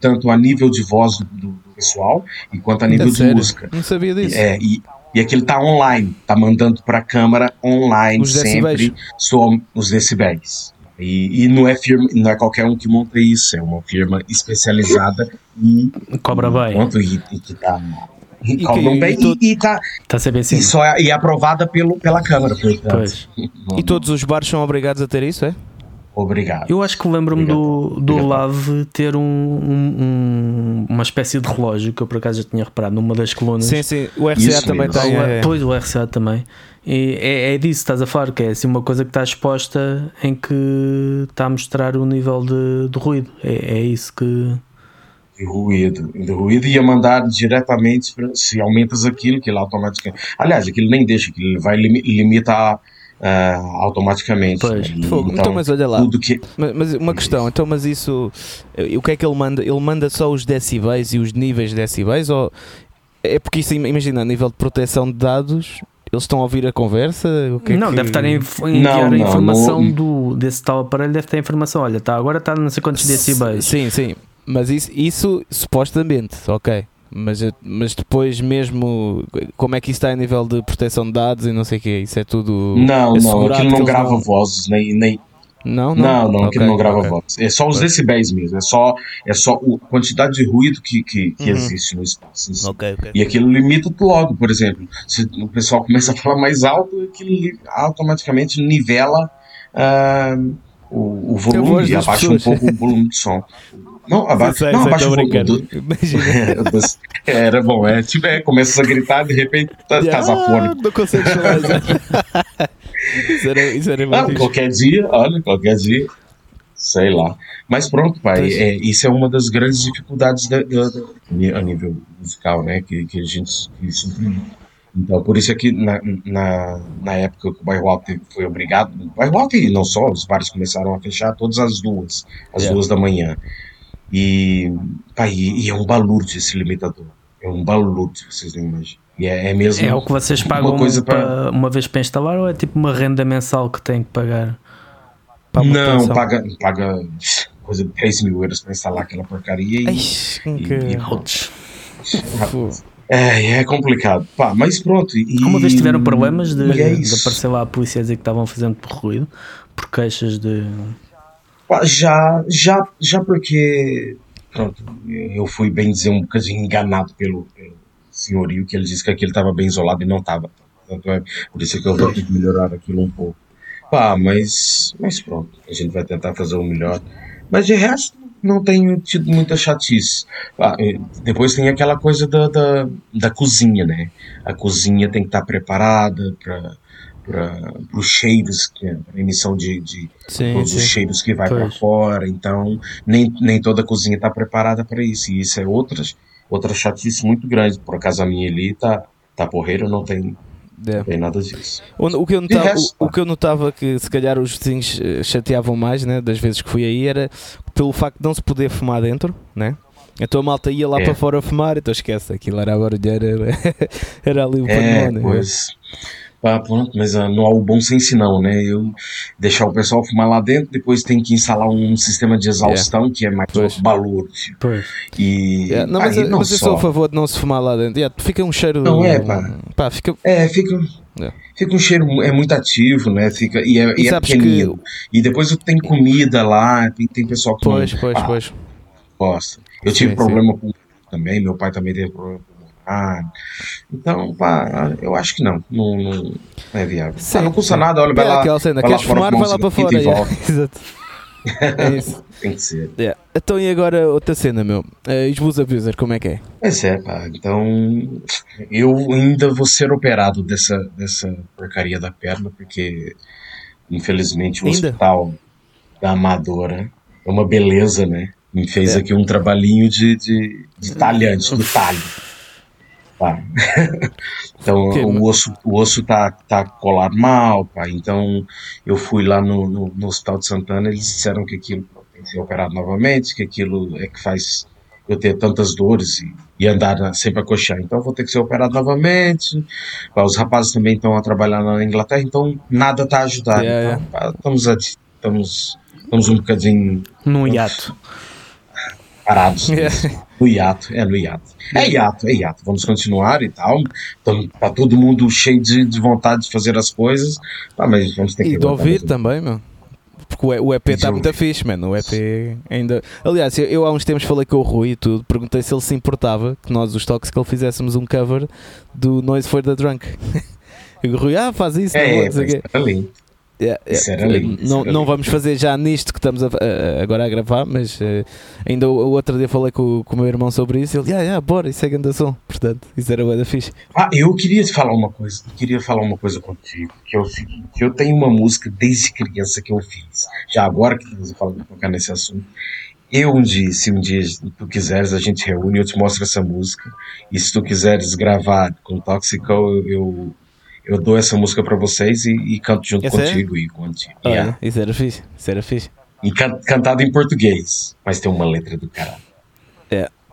tanto a nível de voz do, do pessoal e quanto a nível é de sério? música. Não sabia disso. É, e, e aquilo tá online, tá mandando para a câmera online os sempre som, os decibéis. E, e, não, é firma, não é qualquer um que monta isso, é uma firma especializada e cobra bem. Pronto, e, e que tá e cobram bem e, e, tá, tá e, só é, e é aprovada pelo, pela Câmara. Pois. E todos os bares são obrigados a ter isso, é? Obrigado. Eu acho que lembro-me do, do Lave ter um, um, uma espécie de relógio que eu por acaso já tinha reparado numa das colunas. Sim, sim, o RCA Isso também mesmo. tem. É... Pois, o RCA também. E é, é disso que estás a falar, que é assim uma coisa que está exposta em que está a mostrar o nível de, de ruído. É, é isso que. De ruído, de ruído ia mandar diretamente se aumentas aquilo, que ele automaticamente. Aliás, aquilo nem deixa, que ele vai limitar uh, automaticamente. Pois. Né? Então, então, mas olha lá. Que... Mas, mas, uma questão, então, mas isso. Eh, o que é que ele manda? Ele manda só os decibéis e os níveis de decibéis? Ou é porque isso, imagina, a nível de proteção de dados, eles estão a ouvir a conversa? É não, que... deve estar a enviar não, a informação não. Do, desse tal aparelho, deve ter a informação. Olha, tá, agora está não sei quantos decibéis. Sim, sim. Mas isso, isso supostamente, ok. Mas, mas depois mesmo como é que isso está a nível de proteção de dados e não sei o que isso é tudo não, não, aquilo não grava não... vozes nem, nem não, não, não, não aquilo não grava okay. vozes é só os decibéis mesmo é só, é só a quantidade de ruído que, que, que uhum. existe no espaço okay, okay. e aquilo limita logo, por exemplo se o pessoal começa a falar mais alto aquilo automaticamente nivela uh, o, o volume e abaixa pessoas. um pouco o volume de som não, abaixa, sei, não, abaixa o volume. Do... Era bom, é. Tipo, é, começa a gritar, de repente tá, tá ah, Não consegue falar. isso era, isso era ah, qualquer dia, olha, qualquer dia. Sei lá. Mas pronto, pai, é, isso é uma das grandes dificuldades da, da, da, a nível musical, né? Que, que a gente que Então, por isso é que na, na, na época que o bairro Alto foi obrigado, o bairro Alto e não só, os bares começaram a fechar todas as duas, as yeah. duas da manhã. E, pá, e, e é um balúrdio esse limitador. É um balúrdio, vocês não imaginam. E é, é mesmo. É o que vocês pagam uma, coisa para... uma vez para instalar ou é tipo uma renda mensal que tem que pagar? não, paga, paga coisa de 3 mil euros para instalar aquela porcaria e. Ai, que... e, é, é complicado. Pá, mas pronto. E, Uma vez tiveram problemas de, é de aparecer lá a polícia a dizer que estavam fazendo por ruído, por queixas de. Já, já, já porque, pronto, eu fui bem dizer um bocadinho enganado pelo, pelo senhorio, que ele disse que aquilo estava bem isolado e não estava. É, por isso é que eu vou ter que melhorar aquilo um pouco. Pá, mas, mas pronto, a gente vai tentar fazer o melhor. Mas de resto, não tenho tido muita chatice. Depois tem aquela coisa da, da, da cozinha, né? A cozinha tem que estar preparada para para os cheiros, que é a emissão de, de sim, todos sim. os cheiros que vai para fora. Então, nem, nem toda a cozinha está preparada para isso. E isso é outra, outra chatice muito grande. Por acaso a minha ali tá, tá porreira, não tem, é. não tem nada disso. O, o, que eu notava, resto, o, o, que eu notava que se calhar os vizinhos eh, chateavam mais, né, das vezes que fui aí, era pelo facto de não se poder fumar dentro, né? Então a malta ia lá é. para fora fumar, então esquece, aquilo era a barulheira, era, era ali o é. Né? Pois. Ah, pronto, mas uh, não há o bom senso não, né? Eu deixar o pessoal fumar lá dentro, depois tem que instalar um sistema de exaustão yeah. que é mais pois. balúrdio. Pois. E yeah. não, mas, aí, não mas eu sou a favor de não se fumar lá dentro. Yeah, fica um cheiro. Não é, pá. pá fica... É, fica. Yeah. Fica um cheiro, é muito ativo, né? Fica, e é, e é pequenino. Que... E depois tem comida lá, tem, tem pessoal que. Pois, não, pois, ah, pois. Gosta. Eu sim, tive problema com também, meu pai também teve problema ah, então, pá, eu acho que não. Não, não é viável. Sim, ah, não custa sim. nada, olha, vai lá. Aquela cena, queres fumar, vai lá para fora. Exato. É isso. Tem que ser. Yeah. Então e agora outra cena, meu? Uh, Esbus Abuser, como é que é? Pois é, pá. Então eu ainda vou ser operado dessa, dessa porcaria da perna, porque infelizmente o ainda? hospital da Amadora é uma beleza, né? Me fez é. aqui um trabalhinho de, de, de talhante, do talho. Pá. então o osso, o osso tá, tá colado mal, pá. Então eu fui lá no, no, no Hospital de Santana, eles disseram que aquilo tem que ser operado novamente, que aquilo é que faz eu ter tantas dores e, e andar na- sempre a coxar. Então vou ter que ser operado novamente. Os rapazes também estão a trabalhar na Inglaterra, então nada tá ajudando. Yeah, Então, estamos, estamos, estamos um bocadinho Num hiato. Parados. Yeah. No hiato, é no hiato. É hiato, é hiato. Vamos continuar e tal. Então, tá todo mundo cheio de, de vontade de fazer as coisas. Ah, mas vamos ter que E de ouvir também, meu. Porque o EP está muito fixe, mano. O EP ainda. Aliás, eu, eu há uns tempos falei com o Rui e tudo. Perguntei se ele se importava que nós, os Toxic, ele fizéssemos um cover do Noise for the Drunk. E o Rui, ah, faz isso, É, não sei o mas era lindo. Yeah, Isso yeah. era lindo, Não, não vamos fazer já nisto que estamos a- a- agora a gravar, mas eh, ainda o, o outro dia falei com, o- com o meu irmão sobre isso. Ele, ah, yeah, bora, isso é grande som. Portanto, isso era da fixe. Ah, eu queria te falar uma coisa. Eu queria falar uma coisa contigo, que é o seguinte: eu tenho uma música desde criança que eu fiz. Já agora que estamos falando tocar nesse assunto. Eu um dia, se um dia tu quiseres, a gente reúne, eu te mostro essa música. E se tu quiseres gravar com Toxical, eu, eu, eu dou essa música pra vocês e, e canto junto É contigo e contigo. Olha, Yeah. isso era fixe. Isso era fixe. E can- cantado em português, mas tem uma letra do caralho.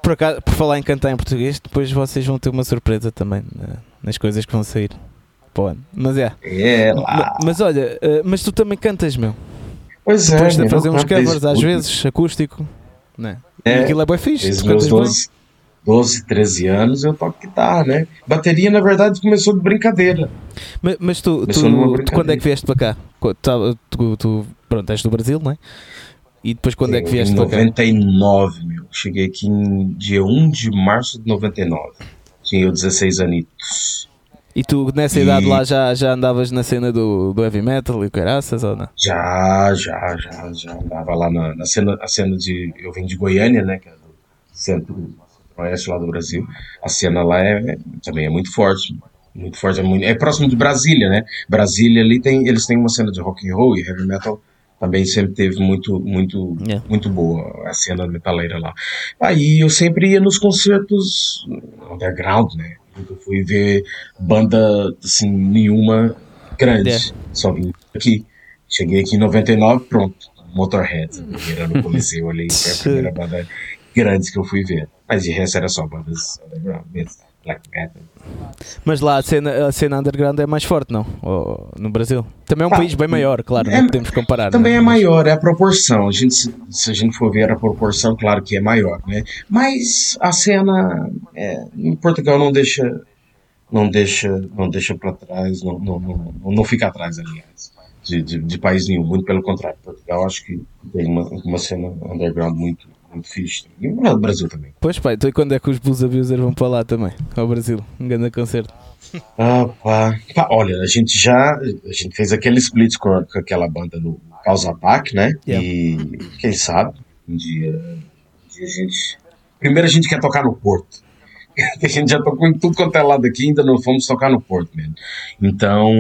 Por, acaso, por falar em cantar em português, depois vocês vão ter uma surpresa também né, nas coisas que vão sair. Pô, mas é. É lá. Mas olha, eh, mas tu também cantas, meu. Pois é, Depois de fazer uns covers, às vezes, acústico. Né? É, e aquilo é bem fixe. Tu cantas bem. 12, 12, 13 anos eu toco guitarra, né? Bateria, na verdade, começou de brincadeira. Mas, mas tu, tu, tu quando é que vieste para cá? Tá- Tu, tu, pronto, és do Brasil, não é? E depois quando é que vieste em para cá? 99, meu. Cheguei aqui em dia 1 de março de 99. Tinha eu 16 anitos. E tu nessa E- idade lá já, já andavas na cena do, do heavy metal e caraças ou não? Já, já, já, já andava lá na, na cena, a cena de. Eu vim de Goiânia, né? Que é do centro oeste lá do Brasil. A cena lá é, também é muito forte. Muito forte. É, muito, é próximo de Brasília, né? Brasília ali tem. Eles têm uma cena de rock and roll e heavy metal também sempre teve muito, muito, Yeah. muito boa a cena metaleira lá. Aí eu sempre ia nos concertos underground, né? Nunca fui ver banda assim nenhuma grande. Yeah. Só vim aqui. Cheguei aqui em 99, pronto. Motorhead, no Coliseu ali, foi a primeira banda grande que eu fui ver. Mas de resto era só bandas underground mesmo. Black metal. Mas lá a cena, a cena underground é mais forte, não? Ou- no Brasil? Também é um Ah, país bem maior, claro, é- não podemos comparar. Também né? é maior, é a proporção. A gente, se, se a gente for ver a proporção, claro que é maior, né? Mas a cena é, em Portugal não deixa, não deixa, não deixa para trás, não, não, não, não fica atrás, aliás, de, de, de país nenhum. Muito pelo contrário, Portugal acho que tem uma, uma cena underground muito, muito fixe. E o Brasil também. Pois pai, então e quando é que os Blues Abusers vão para lá também? Ao Brasil, um grande concerto. Ah, pá. Pá, olha, a gente já a gente fez aquele split com, aquela banda do Causa Ataque, né? Yeah. E quem sabe um dia, um dia a gente. Primeiro a gente quer tocar no Porto. a gente já tocou em tudo quanto é lado aqui, ainda não fomos tocar no Porto mesmo. Então.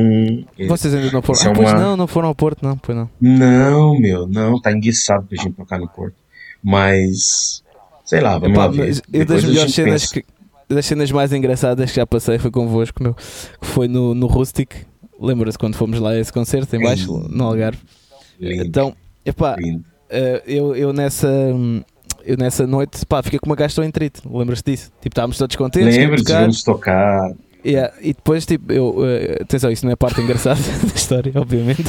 é- Vocês ainda não foram? É Ah, pois uma- não, não foram ao Porto, não, pois não. Não, meu, não, tá enguiçado pra gente tocar no Porto. Mas. Sei lá, vamos Epá, lá ver. eu das melhores cenas que, das cenas mais engraçadas que já passei foi convosco, meu, que foi no, no Rustic. Lembra-se quando fomos lá a esse concerto em baixo, no Algarve? Lindo, Então, epá, lindo. eh, eu, eu nessa. Eu nessa noite, pá, fiquei com uma gastroenterite, lembras-te disso? Tipo, estávamos todos contentes, Lembra queríamos de tocar, vamos tocar. Yeah, e depois, tipo, eu. eh, atenção, isso não é a parte engraçada da história, obviamente.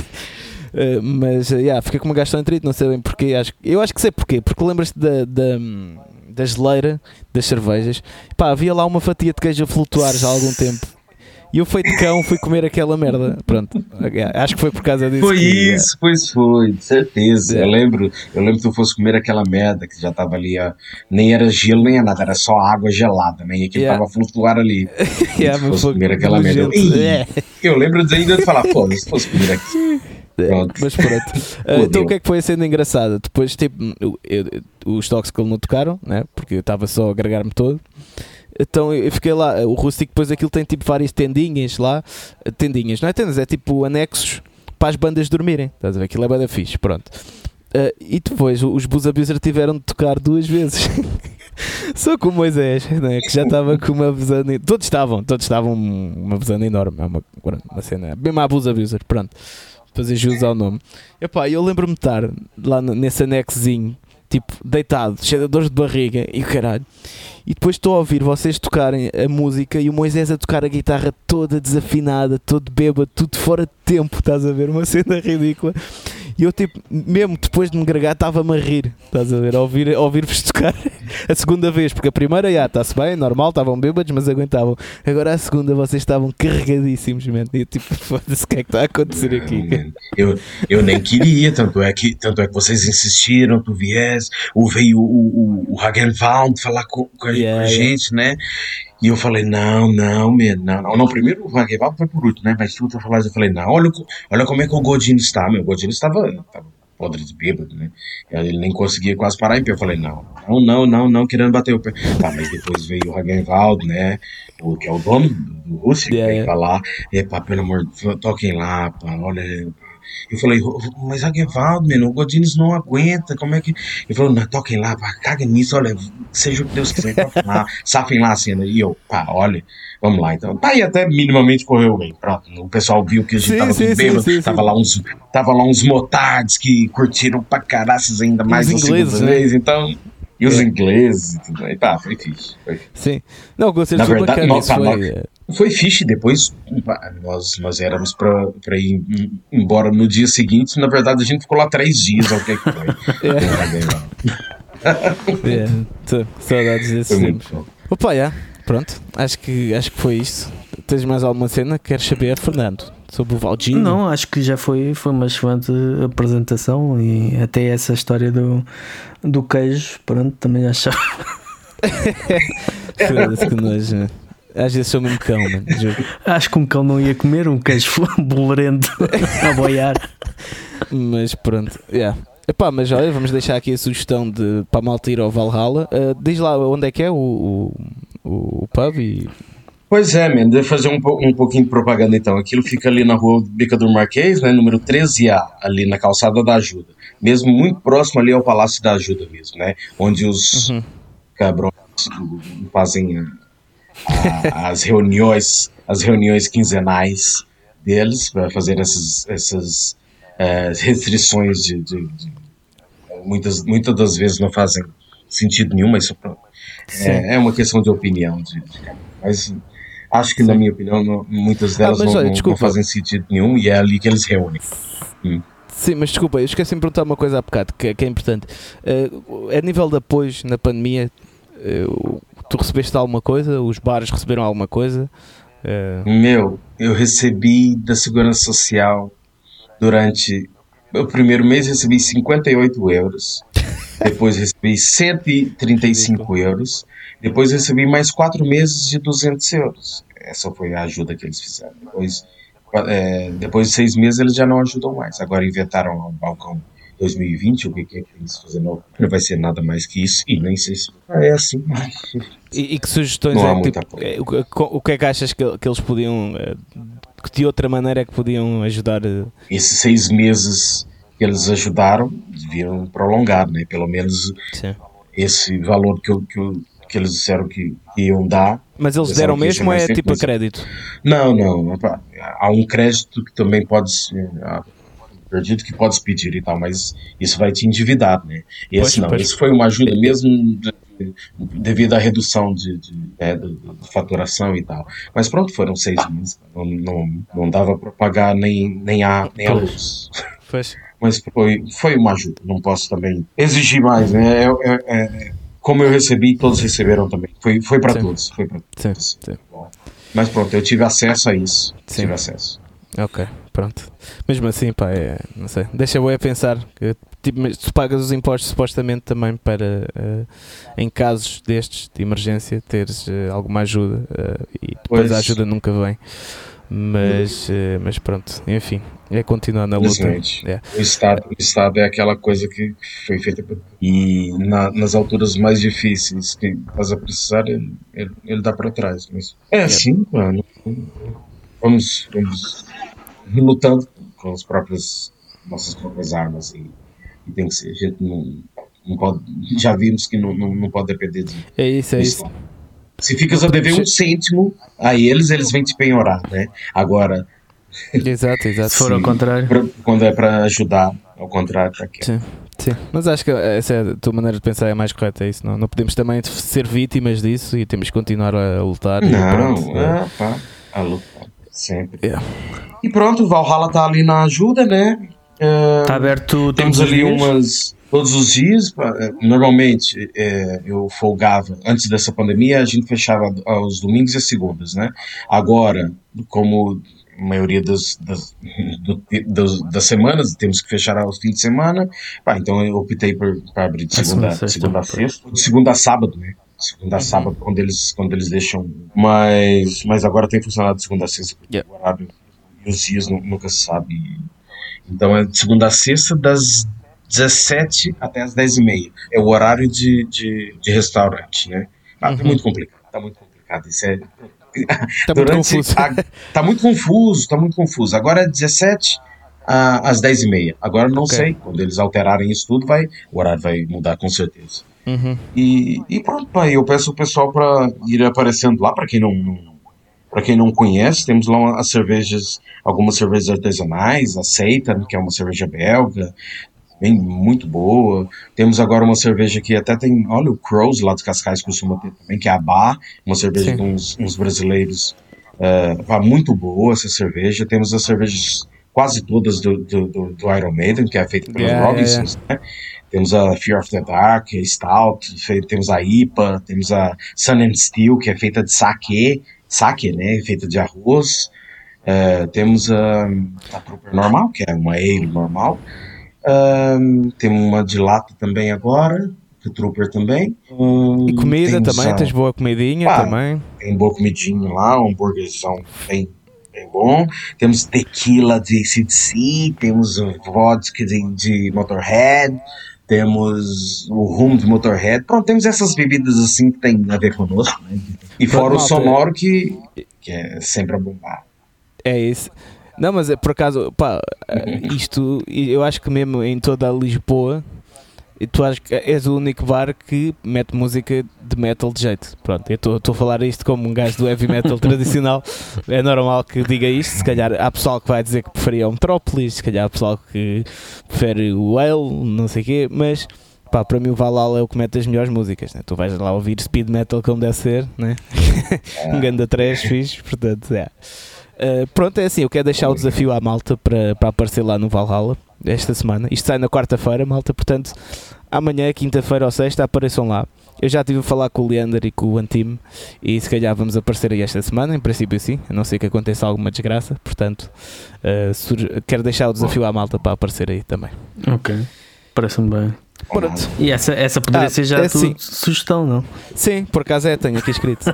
Eh, mas, eh, yeah, fiquei com uma gastroenterite, não sei bem porquê. Acho, eu acho que sei porquê, porque lembras-te da, da, da geleira das cervejas. Pá, havia lá uma fatia de queijo a flutuar já há algum tempo. E eu, feito cão, fui comer aquela merda. Pronto, yeah, acho que foi por causa disso. Foi que, yeah. isso, pois foi, de certeza. É. Eu lembro, eu lembro que tu fosse comer aquela merda que já tava ali, ó, nem era gelo nem era nada, era só água gelada, né? E aquilo Yeah. tava a flutuar ali. Yeah, tu fosse comer aquela merda. É. Eu lembro de ainda de falar, pô, se fosse comer aqui. Pronto. Mas pronto. Ah, então o que é que foi a cena engraçada? Depois, tipo, eu- eu- os toques que ele não tocaram, né? porque eu estava só a agregar-me todo. Então eu fiquei lá. O Rustic, depois aquilo tem tipo várias tendinhas lá. Tendinhas, não é tendas, é tipo anexos para as bandas dormirem. Estás a ver? Aquilo é bada fixe, pronto. Uh, e depois os Blues Abuser tiveram de tocar duas vezes. Só com o Moisés, né, que já estava com uma besana. Todos estavam, todos estavam uma besana enorme. É uma, uma cena. Mesmo a Blues Abuser, pronto. Fazer jus ao nome. Epá, eu lembro-me de estar lá nesse anexozinho, tipo, deitado, cheio de dores de barriga e caralho. E depois estou a ouvir vocês tocarem a música e o Moisés a tocar a guitarra toda desafinada, todo bêbado, tudo fora de tempo, estás a ver? Uma cena ridícula. E eu, tipo, mesmo depois de me gregar, estava-me a rir. Estás a ver? A ouvir-vos ouvir tocar a segunda vez, porque a primeira, já, está-se bem, normal, estavam bêbados, mas aguentavam. Agora a segunda, vocês estavam carregadíssimos, man. E eu, tipo, foda-se, o que é que está a acontecer aqui? Eu, eu nem queria, tanto é, que, tanto é que vocês insistiram, tu viés, ou veio o, o, o Hagenwald falar com, com a, yeah, gente, yeah. né? E eu falei, não, não, man, não, não. não primeiro o Vagueval foi por último, né? Mas tu tá falando, eu falei, não, olha, olha como é que o Godinho está, meu. O Godinho estava, estava podre de bêbado, né? Ele nem conseguia quase parar em pé. Eu falei, não, não, não, não, não, querendo bater o pé. Tá, mas depois veio o Hagenwald, né? O, que é o dono do Rússia, yeah, que yeah. lá, epa, pelo amor de Deus, toquem lá, pá, olha eu falei, mas Aguevaldo, mano, o Godines não aguenta, como é que. Ele falou, não, toquem lá, pá, caga nisso, olha, seja o que Deus quiser, toquem lá, safem lá a cena. E eu, pá, olha, vamos lá, então. Tá aí até minimamente correu bem, pronto. O pessoal viu que a gente sim, tava sim, bêbado, sim, tava, Lá uns, tava lá uns motards que curtiram pra caraças ainda mais os ingleses, né? vez, então. E os é. ingleses e tudo. E tá, foi fixe. Foi. Sim. Não, gostei Na de verdade, bacana, nossa, foi... É. foi fixe. Depois nós, nós éramos pra, pra ir embora no dia seguinte. Na verdade, a gente ficou lá três dias, o que foi. é. é, tô, saudades desse tempo. Opa, já. Pronto, acho que, acho que foi isso. Tens mais alguma cena que queres saber, Fernando? Sobre o Valdinho? Não, acho que já foi, foi uma excelente apresentação e até essa história do, do queijo, pronto, também achava. Foda-se que nojo. Às vezes sou mesmo cão, mano. Juro. Acho que um cão não ia comer um queijo bolorento a boiar. Mas pronto, yeah. Epá, mas olha, vamos deixar aqui a sugestão de para malta ir ao Valhalla. Uh, diz lá onde é que é o, o, o pub e Pois é, man, devo fazer um, um pouquinho de propaganda então. Aquilo fica ali na rua Bica do Marquês, né, número 13A, ali na calçada da Ajuda. Mesmo muito próximo ali ao Palácio da Ajuda mesmo, né? Onde os uhum. cabrões fazem a, a, as reuniões, as reuniões quinzenais deles para fazer essas, essas uh, restrições de, de, de, muitas, muitas das vezes não fazem sentido nenhum, mas é, é, uma questão de opinião. De, mas Acho que, Sim. na minha opinião, não, muitas ah, delas ah, não, olha, não, fazem sentido nenhum e é ali que eles reúnem. Hum. Sim, mas desculpa, eu esqueci de perguntar uma coisa há bocado que, que é importante. Uh, a nível de apoio na pandemia, uh, tu recebeste alguma coisa? Os bares receberam alguma coisa? Uh... Meu, eu recebi da Segurança Social durante o primeiro mês recebi 58 euros, depois recebi 135 euros depois recebi mais quatro meses de 200 euros. Essa foi a ajuda que eles fizeram. Depois, é, depois de seis meses eles já não ajudam mais. Agora inventaram o balcão 2020, o que, que é que eles fazendo? Não vai ser nada mais que isso, e nem sei se é assim. E, e que sugestões é, tipo, é, o, o que é que achas que, que eles podiam, eh, que de outra maneira é que podiam ajudar? Eh? Esses seis meses que eles ajudaram, deviam prolongar, né? Pelo menos Sim. esse valor que eu, que eu que eles disseram que, que iam dar. Mas eles deram mesmo ou é tipo a crédito? Não, não. Há um crédito que também pode acredito que pode pedir e tal, mas isso vai te endividar, né? Esse pois, não, pois. esse foi uma ajuda mesmo devido à redução de, de, é, de, de, faturação e tal. Mas pronto, foram seis meses, não, não, não dava para pagar nem, nem, a, nem a luz. Pois. Mas foi, foi uma ajuda, não posso também exigir mais, né? É, é, é como eu recebi, todos receberam também. Foi, foi para todos. Foi para todos. Sim, sim. Mas pronto, eu tive acesso a isso. Sim. Tive acesso. Ok, pronto. Mesmo assim, pá, é, não sei. Deixa eu pensar que tipo, tu pagas os impostos supostamente também para, uh, em casos destes de emergência, teres uh, alguma ajuda uh, e depois pois. a ajuda nunca vem. Mas, uh, mas pronto, enfim, é continuar na luta. É. O, estado, o Estado é aquela coisa que foi feita e na, nas alturas mais difíceis que estás a precisar, ele, ele, ele dá para trás. Mas é assim, mano. Vamos, vamos lutando com as próprias nossas próprias armas e tem que ser. A gente não, não pode, já vimos que não, não, não pode depender de. É isso, é isso. Se ficas a dever um cêntimo a eles, eles vêm te penhorar, né? Agora. Exato, exato. Se for ao contrário. Pra, quando é para ajudar, ao contrário, para quê? Sim. Sim, mas acho que essa é a tua maneira de pensar é mais correta, é isso. Não, não podemos também ser vítimas disso e temos que continuar a lutar. Não, e pronto, é, pá, a lutar, sempre. Yeah. E pronto, o Valhalla está ali na ajuda, né? Está aberto Temos ali dias? umas. Todos os dias, normalmente é, eu folgava, antes dessa pandemia, a gente fechava aos domingos e às segundas, né? Agora, como a maioria das, das, do, das, das, semanas temos que fechar aos fins de semana. Pá, então eu optei por, por abrir de segunda, segunda, segunda a sexta, de segunda a sábado, né? Segunda a uhum. sábado, quando eles, quando eles deixam. Mas, mas agora tem funcionado de segunda a sexta, porque yeah. o horário e os dias nunca se sabe. Então é de segunda a sexta, das 17 até as 10 e meia. É o horário de, de, de restaurante, né? Ah, tá uhum. Tá muito complicado, tá muito complicado. Isso é Tá muito confuso. A, tá muito confuso, tá muito confuso. Agora é 17 às 10 e meia. Agora não okay. sei. Quando eles alterarem isso tudo, vai, o horário vai mudar com certeza. Uhum. E, e pronto, pai, eu peço o pessoal para ir aparecendo lá, para quem não, não para quem não conhece, temos lá as cervejas, algumas cervejas artesanais, a Seita, que é uma cerveja belga, bem muito boa. Temos agora uma cerveja que até tem, olha, o Crows lá dos Cascais costuma ter também, que é a Bar, uma cerveja de uns, uns brasileiros. Uh, muito boa essa cerveja. Temos as cervejas quase todas do, do, do, do Iron Maiden, que é feita pelos yeah, Robinsons, yeah. né? Temos a Fear of the Dark, a Stout, temos a IPA, temos a Sun and Steel, que é feita de sake, sake, né? Feita de arroz. Uh, temos a, a Trooper normal, que é uma ale normal. Um, tem uma de lata também agora, de Trooper também. Um, e comida também, a... tens boa comidinha ah, também. Tem boa comidinha lá, um hambúrguerzão bem, bem bom. Temos tequila de ACDC, temos vodka de, de Motorhead, temos o rum de Motorhead. Pronto, temos essas bebidas assim que tem a ver conosco. Né? E fora o sonoro que, que é sempre a bombar. É isso. Não, mas é por acaso, pá, isto, eu acho que mesmo em toda a Lisboa, tu acho que és o único bar que mete música de metal de jeito. Pronto, eu estou a falar isto como um gajo do heavy metal tradicional. É normal que diga isto. Se calhar há pessoal que vai dizer que preferia o Metrópolis, se calhar há pessoal que prefere o Whale, não sei o quê, mas pá, para mim o Valhalla é o que mete as melhores músicas. Né? Tu vais lá ouvir speed metal como deve ser, né? um ganda trash fixe, portanto, é. Uh, pronto, é assim, eu quero deixar o desafio à malta para, para aparecer lá no Valhalla esta semana. Isto sai na quarta-feira, malta, portanto, amanhã, quinta-feira ou sexta, apareçam lá. Eu já estive a falar com o Leander e com o Antime e se calhar vamos aparecer aí esta semana, em princípio sim, a não ser que aconteça alguma desgraça, portanto, uh, quero deixar o desafio à malta para aparecer aí também. Ok, parece-me bem. Pronto. E essa, essa poderia ah, ser já é sim. sugestão, não? Sim, por acaso é, tenho aqui escrito.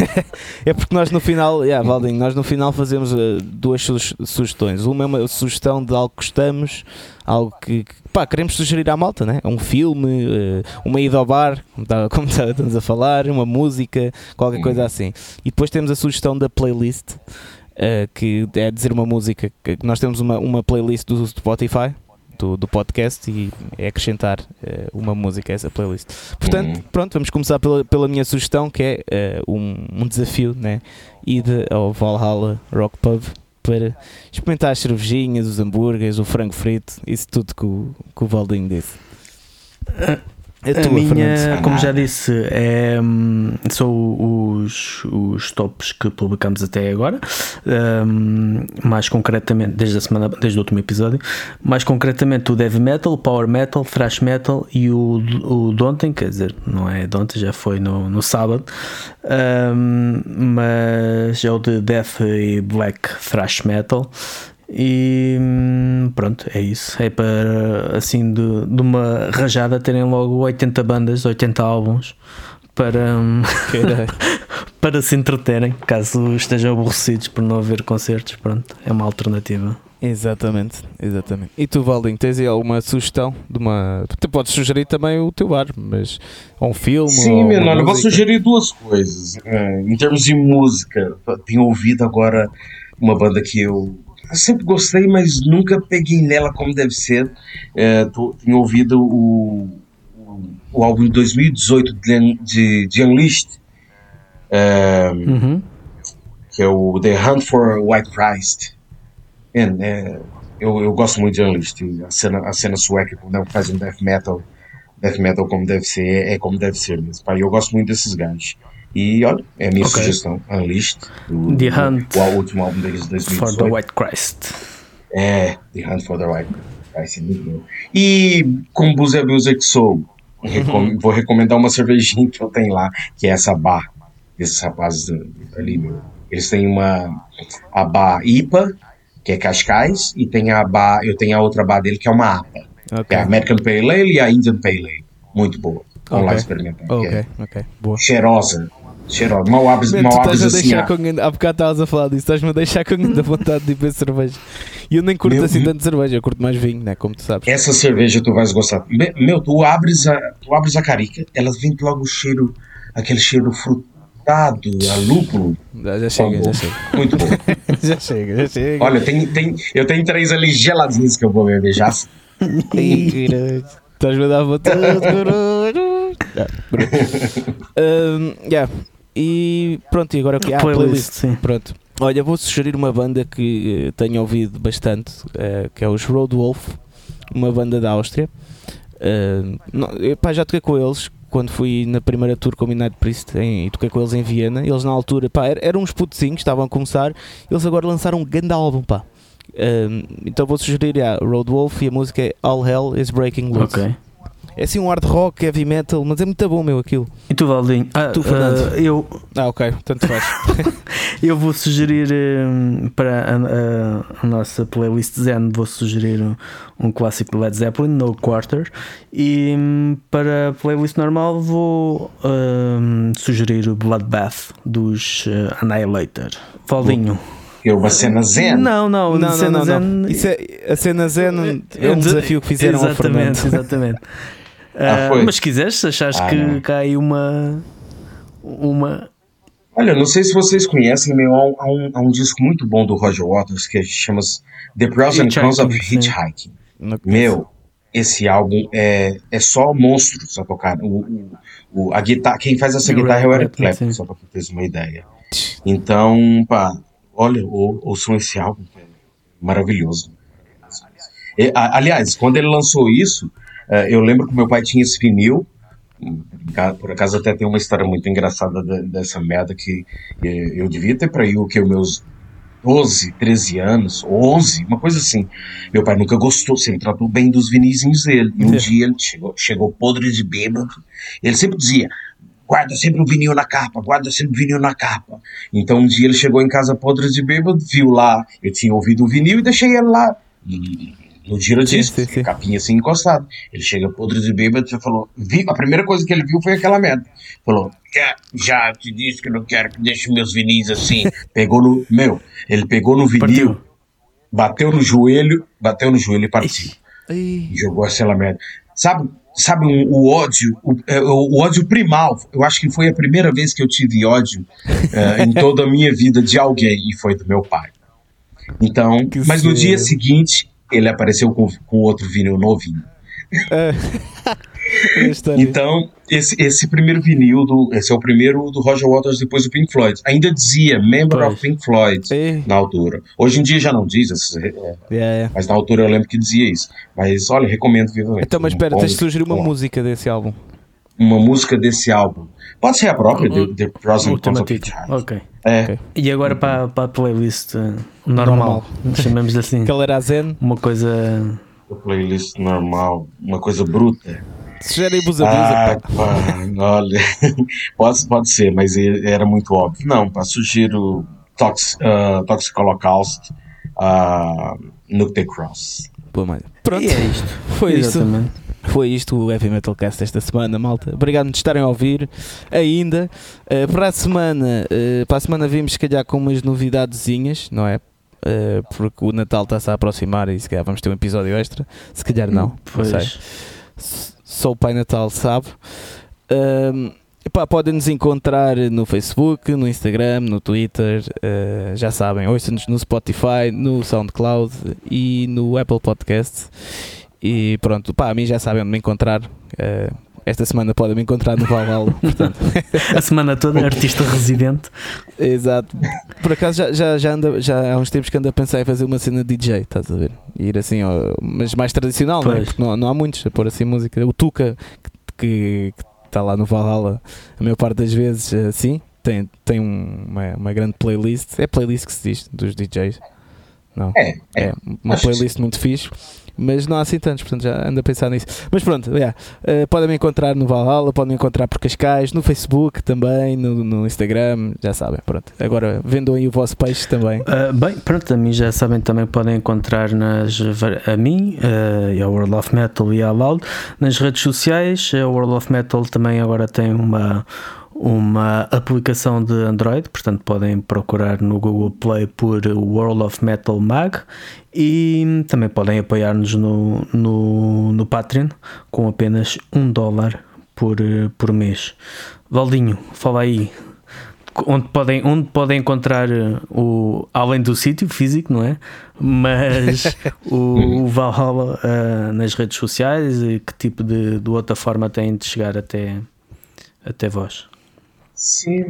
é porque nós no final, yeah, Valdinho, nós no final fazemos uh, duas su sugestões. Uma é uma sugestão de algo que gostamos, algo que, que pá, queremos sugerir à malta, né? Um filme, uh, uma ida ao bar, como, tá, como tá, estamos a falar, uma música, qualquer coisa uhum. assim. E depois temos a sugestão da playlist, uh, que é dizer uma música, que nós temos uma, uma playlist do Spotify do, do podcast e é acrescentar uh, uma música a essa playlist. Portanto, uhum. pronto, vamos começar pela, pela minha sugestão que é uh, um, um, desafio, né? Ir ao Valhalla Rock Pub para experimentar as cervejinhas, os hambúrgueres, o frango frito, isso tudo que o, que o Valdinho disse. A, tua, minha, como já disse, é, hum, são os, os tops que publicamos até agora. Um, mais concretamente, desde a semana, desde o último episódio, mais concretamente o Heavy Metal, Power Metal, Thrash Metal e o, o Dontem, quer dizer, não é Dontem, já foi no, no sábado, um, mas é o de Death e Black Thrash Metal. E hum, pronto, é isso. É para assim de, de uma rajada terem logo 80 bandas, 80 álbuns para, hum, para se entreterem, caso estejam aborrecidos por não haver concertos. Pronto, é uma alternativa. Exatamente, exatamente. E tu, Valdinho, tens aí alguma sugestão de uma. Tu podes sugerir também o teu bar, mas. Ou um filme? Sim, menor, eu vou sugerir duas coisas. É, em termos de música, tenho ouvido agora uma banda que eu eu sempre gostei, mas nunca peguei nela como deve ser. É, tô, tenho ouvido o, o, o, álbum de 2018 de, de, de Unleashed, é, uhum. que é o The Hunt for White Christ. Man, é, eu, eu gosto muito de Unleashed. A cena, a cena sueca, quando faz um death metal, death metal como deve ser, é, é como deve ser mesmo. Eu gosto muito desses gajos. E olha, é a minha okay. sugestão, Unleashed, do, The Hunt do, o último álbum deles de 2018. For the White Christ. É, The Hunt for the White Christ. E como Booze Music Soul, uhum. vou recomendar uma cervejinha que eu tenho lá, que é essa bar desses rapazes ali, meu. Eles têm uma a bar IPA, que é Cascais, e tem a bar, eu tenho a outra bar dele que é uma APA, okay. que é a American Pale Ale e a Indian Pale Ale. Muito boa. Vamos okay. lá experimentar. Ok, é ok. Boa. Cheirosa. Cheirosa. Mal abres, Man, mal abres assim. Deixar com, há bocado estavas a falar disso, estás-me a deixar com muita vontade de beber cerveja. E eu nem curto meu, assim tanto cerveja, eu curto mais vinho, né? Como tu sabes. Essa cerveja tu vais gostar. Meu, tu abres a, tu abres a carica, ela vem logo o cheiro, aquele cheiro frutado, a lúpulo. Já, já chega, já chega. Muito bom. já chega, já chega. Olha, tem, tem, eu tenho três ali geladinhos que eu vou beber já. Estás a dar vontade, caralho. um, yeah. E pronto, e agora o que? Ah, playlist, playlist. Sim. Pronto. Olha, vou sugerir uma banda que uh, tenho ouvido bastante, uh, que é os Road Wolf, uma banda da Áustria. Uh, não, pá, já toquei com eles quando fui na primeira tour com o Midnight Priest em, e toquei com eles em Viena. Eles na altura, pá, eram, eram uns putezinhos, estavam a começar. Eles agora lançaram um grande álbum, pá. então vou sugerir a Road Wolf e a música é All Hell is Breaking Loose. Okay. É assim um hard rock, heavy metal, mas é muito bom, meu, aquilo. E tu, Valdinho? Ah, tu, Fernando? Uh, eu... Ah, ok, tanto faz. eu vou sugerir um, para a, a, a, nossa playlist Zen, vou sugerir um, um clássico Led Zeppelin, No Quarter. E um, para a playlist normal vou hum, sugerir o Bloodbath dos uh, Annihilator. Valdinho. É uma cena zen. Não, não, não, cena não, não, não. Isso é, a cena zen é um desafio que fizeram exatamente, ao Fernando. Exatamente. Ah, uh, mas se quiseres, se achares ah, que cai uma. Uma. Olha, não sei se vocês conhecem, meu, há um, há um disco muito bom do Roger Waters que chama The Pros and Cons of Hitchhiking. Meu, esse álbum é, é só monstros a tocar. O, o, o a guitarra, quem faz essa guitarra é o Eric Clapton, só para ter uma ideia. Então, pá, olha, ou, ouçam esse álbum, é maravilhoso. E, aliás, quando ele lançou isso, eu lembro que meu pai tinha esse vinil. Por acaso até tem uma história muito engraçada dessa merda que eu devia ter para aí o que os meus 12, 13 anos, 11, uma coisa assim. Meu pai nunca gostou, sempre tratou bem dos vinizinhos dele. E um é. dia ele chegou, chegou podre de bêbado. Ele sempre dizia: guarda sempre o vinil na capa, guarda sempre o vinil na capa. Então um dia ele chegou em casa podre de bêbado, viu lá, eu tinha ouvido o vinil e deixei ele lá. E no sim, sim. capinha assim encostado. Ele chega podre de bêbado e falou: vi, a primeira coisa que ele viu foi aquela merda. Falou: já te disse que não quero que deixe meus vinis assim. pegou no. Meu, ele pegou no vinil, partiu. bateu no joelho, bateu no joelho e partiu. E jogou aquela merda. Sabe, sabe um, o ódio, o, é, o, o, ódio primal. Eu acho que foi a primeira vez que eu tive ódio uh, em toda a minha vida de alguém e foi do meu pai. Então, que mas no dia seguinte ele apareceu com, com outro vinil novinho. É. então, esse, esse primeiro vinil, do, esse é o primeiro do Roger Waters depois do Pink Floyd. Ainda dizia Member pois. of Pink Floyd e... na altura. Hoje em dia já não diz, é, yeah, yeah. mas na altura eu lembro que dizia isso. Mas olha, recomendo vivamente. Então, mas espera, um tens de sugerir uma música desse álbum. Uma música desse álbum. Pode ser a própria, The, The Pros and Cons of Ok. É. Okay. E agora para, para a playlist uh, normal, normal. chamemos assim. Que era a Zen? Uma coisa. A playlist normal, uma coisa bruta. Sugere busa ah, pá, olha, pode, pode ser, mas era muito óbvio. Não, pá, sugiro Tox, uh, Toxic Holocaust, uh, Nuclear Cross. Pô, Pronto, e é isto. Foi Exatamente. isso. Foi isto o Heavy Metal Cast esta semana, malta. Obrigado por estarem a ouvir ainda. Uh, para a semana, uh, para a semana vimos se calhar com umas novidadezinhas, não é? Uh, porque o Natal está-se a aproximar e se calhar vamos ter um episódio extra. Se calhar não, pois. não sei. Só o Pai Natal sabe. Epá, podem nos encontrar no Facebook, no Instagram, no Twitter, uh, já sabem, ouçam-nos no Spotify, no SoundCloud e no Apple Podcast. E pronto, pá, a mim já sabem onde me encontrar. Uh, esta semana podem me encontrar no Valhalla. portanto. a semana toda, artista residente. Exato. Por acaso já, já, já, anda, já há uns tempos que ando a pensar em fazer uma cena de DJ, estás a ver? E ir assim, ó, mas mais tradicional, não é? Porque não, não há muitos a pôr assim música. O Tuca, que está lá no Valhalla, a maior parte das vezes, assim, tem, tem uma, uma grande playlist. É playlist que se diz dos DJs. Não. É, é. é uma playlist muito fixe mas não há assim tantos, portanto já ando a pensar nisso. Mas pronto, yeah, uh, podem me encontrar no Valhalla, podem me encontrar por Cascais, no Facebook também, no, no Instagram, já sabem. Pronto, agora vendam aí o vosso peixe também. Uh, bem, pronto, a mim já sabem também podem encontrar nas, a mim, uh, e a World of Metal e a Loud, nas redes sociais. A World of Metal também agora tem uma uma aplicação de Android, portanto podem procurar no Google Play por World of Metal Mag e também podem apoiar-nos no, no, no Patreon com apenas um dólar por, por mês. Valdinho, fala aí onde podem, onde podem encontrar o além do sítio físico, não é? Mas o, o Valhalla uh, nas redes sociais e que tipo de, de outra forma têm de chegar até, até vós. Sim,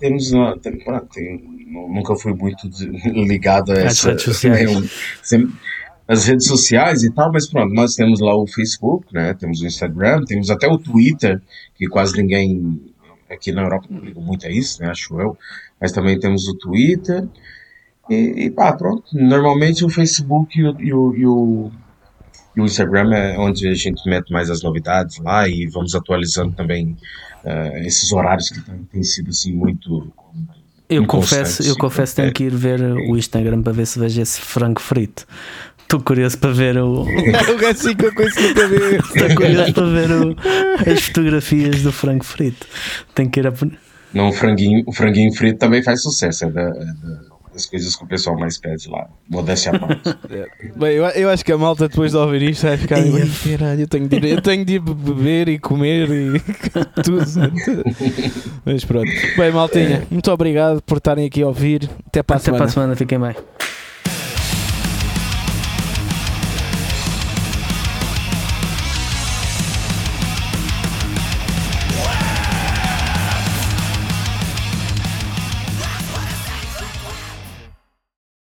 temos uma. Tem, tem, nunca fui muito ligado a essa. As redes sociais. Sempre, as redes sociais e tal, mas pronto, nós temos lá o Facebook, né? Temos o Instagram, temos até o Twitter, que quase ninguém aqui na Europa não liga muito a isso, né? Acho eu. Mas também temos o Twitter. E, e pá, pronto. Normalmente o Facebook e o, e o, e o, e o Instagram é onde a gente mete mais as novidades lá e vamos atualizando também uh, esses horários que têm sido assim muito. Eu confesso, eu confesso que tenho que ir ver o Instagram para ver se vejo esse frango frito. Estou curioso para ver o. o gajo fica com isso na cabeça. Estou curioso para ver o... as fotografias do frango frito. Tenho que ir a. Não, o franguinho, o franguinho frito também faz sucesso. É da, é da as coisas que o pessoal mais pede lá. Modéstia à parte. É. Bem, eu, eu, acho que a malta depois de ouvir isto vai ficar bem, caralho, eu tenho, de ir, eu tenho de ir beber e comer e tudo. Mas pronto. Bem, maltinha, muito obrigado por estarem aqui a ouvir. Até para a Até semana. Até para a semana, fiquem bem.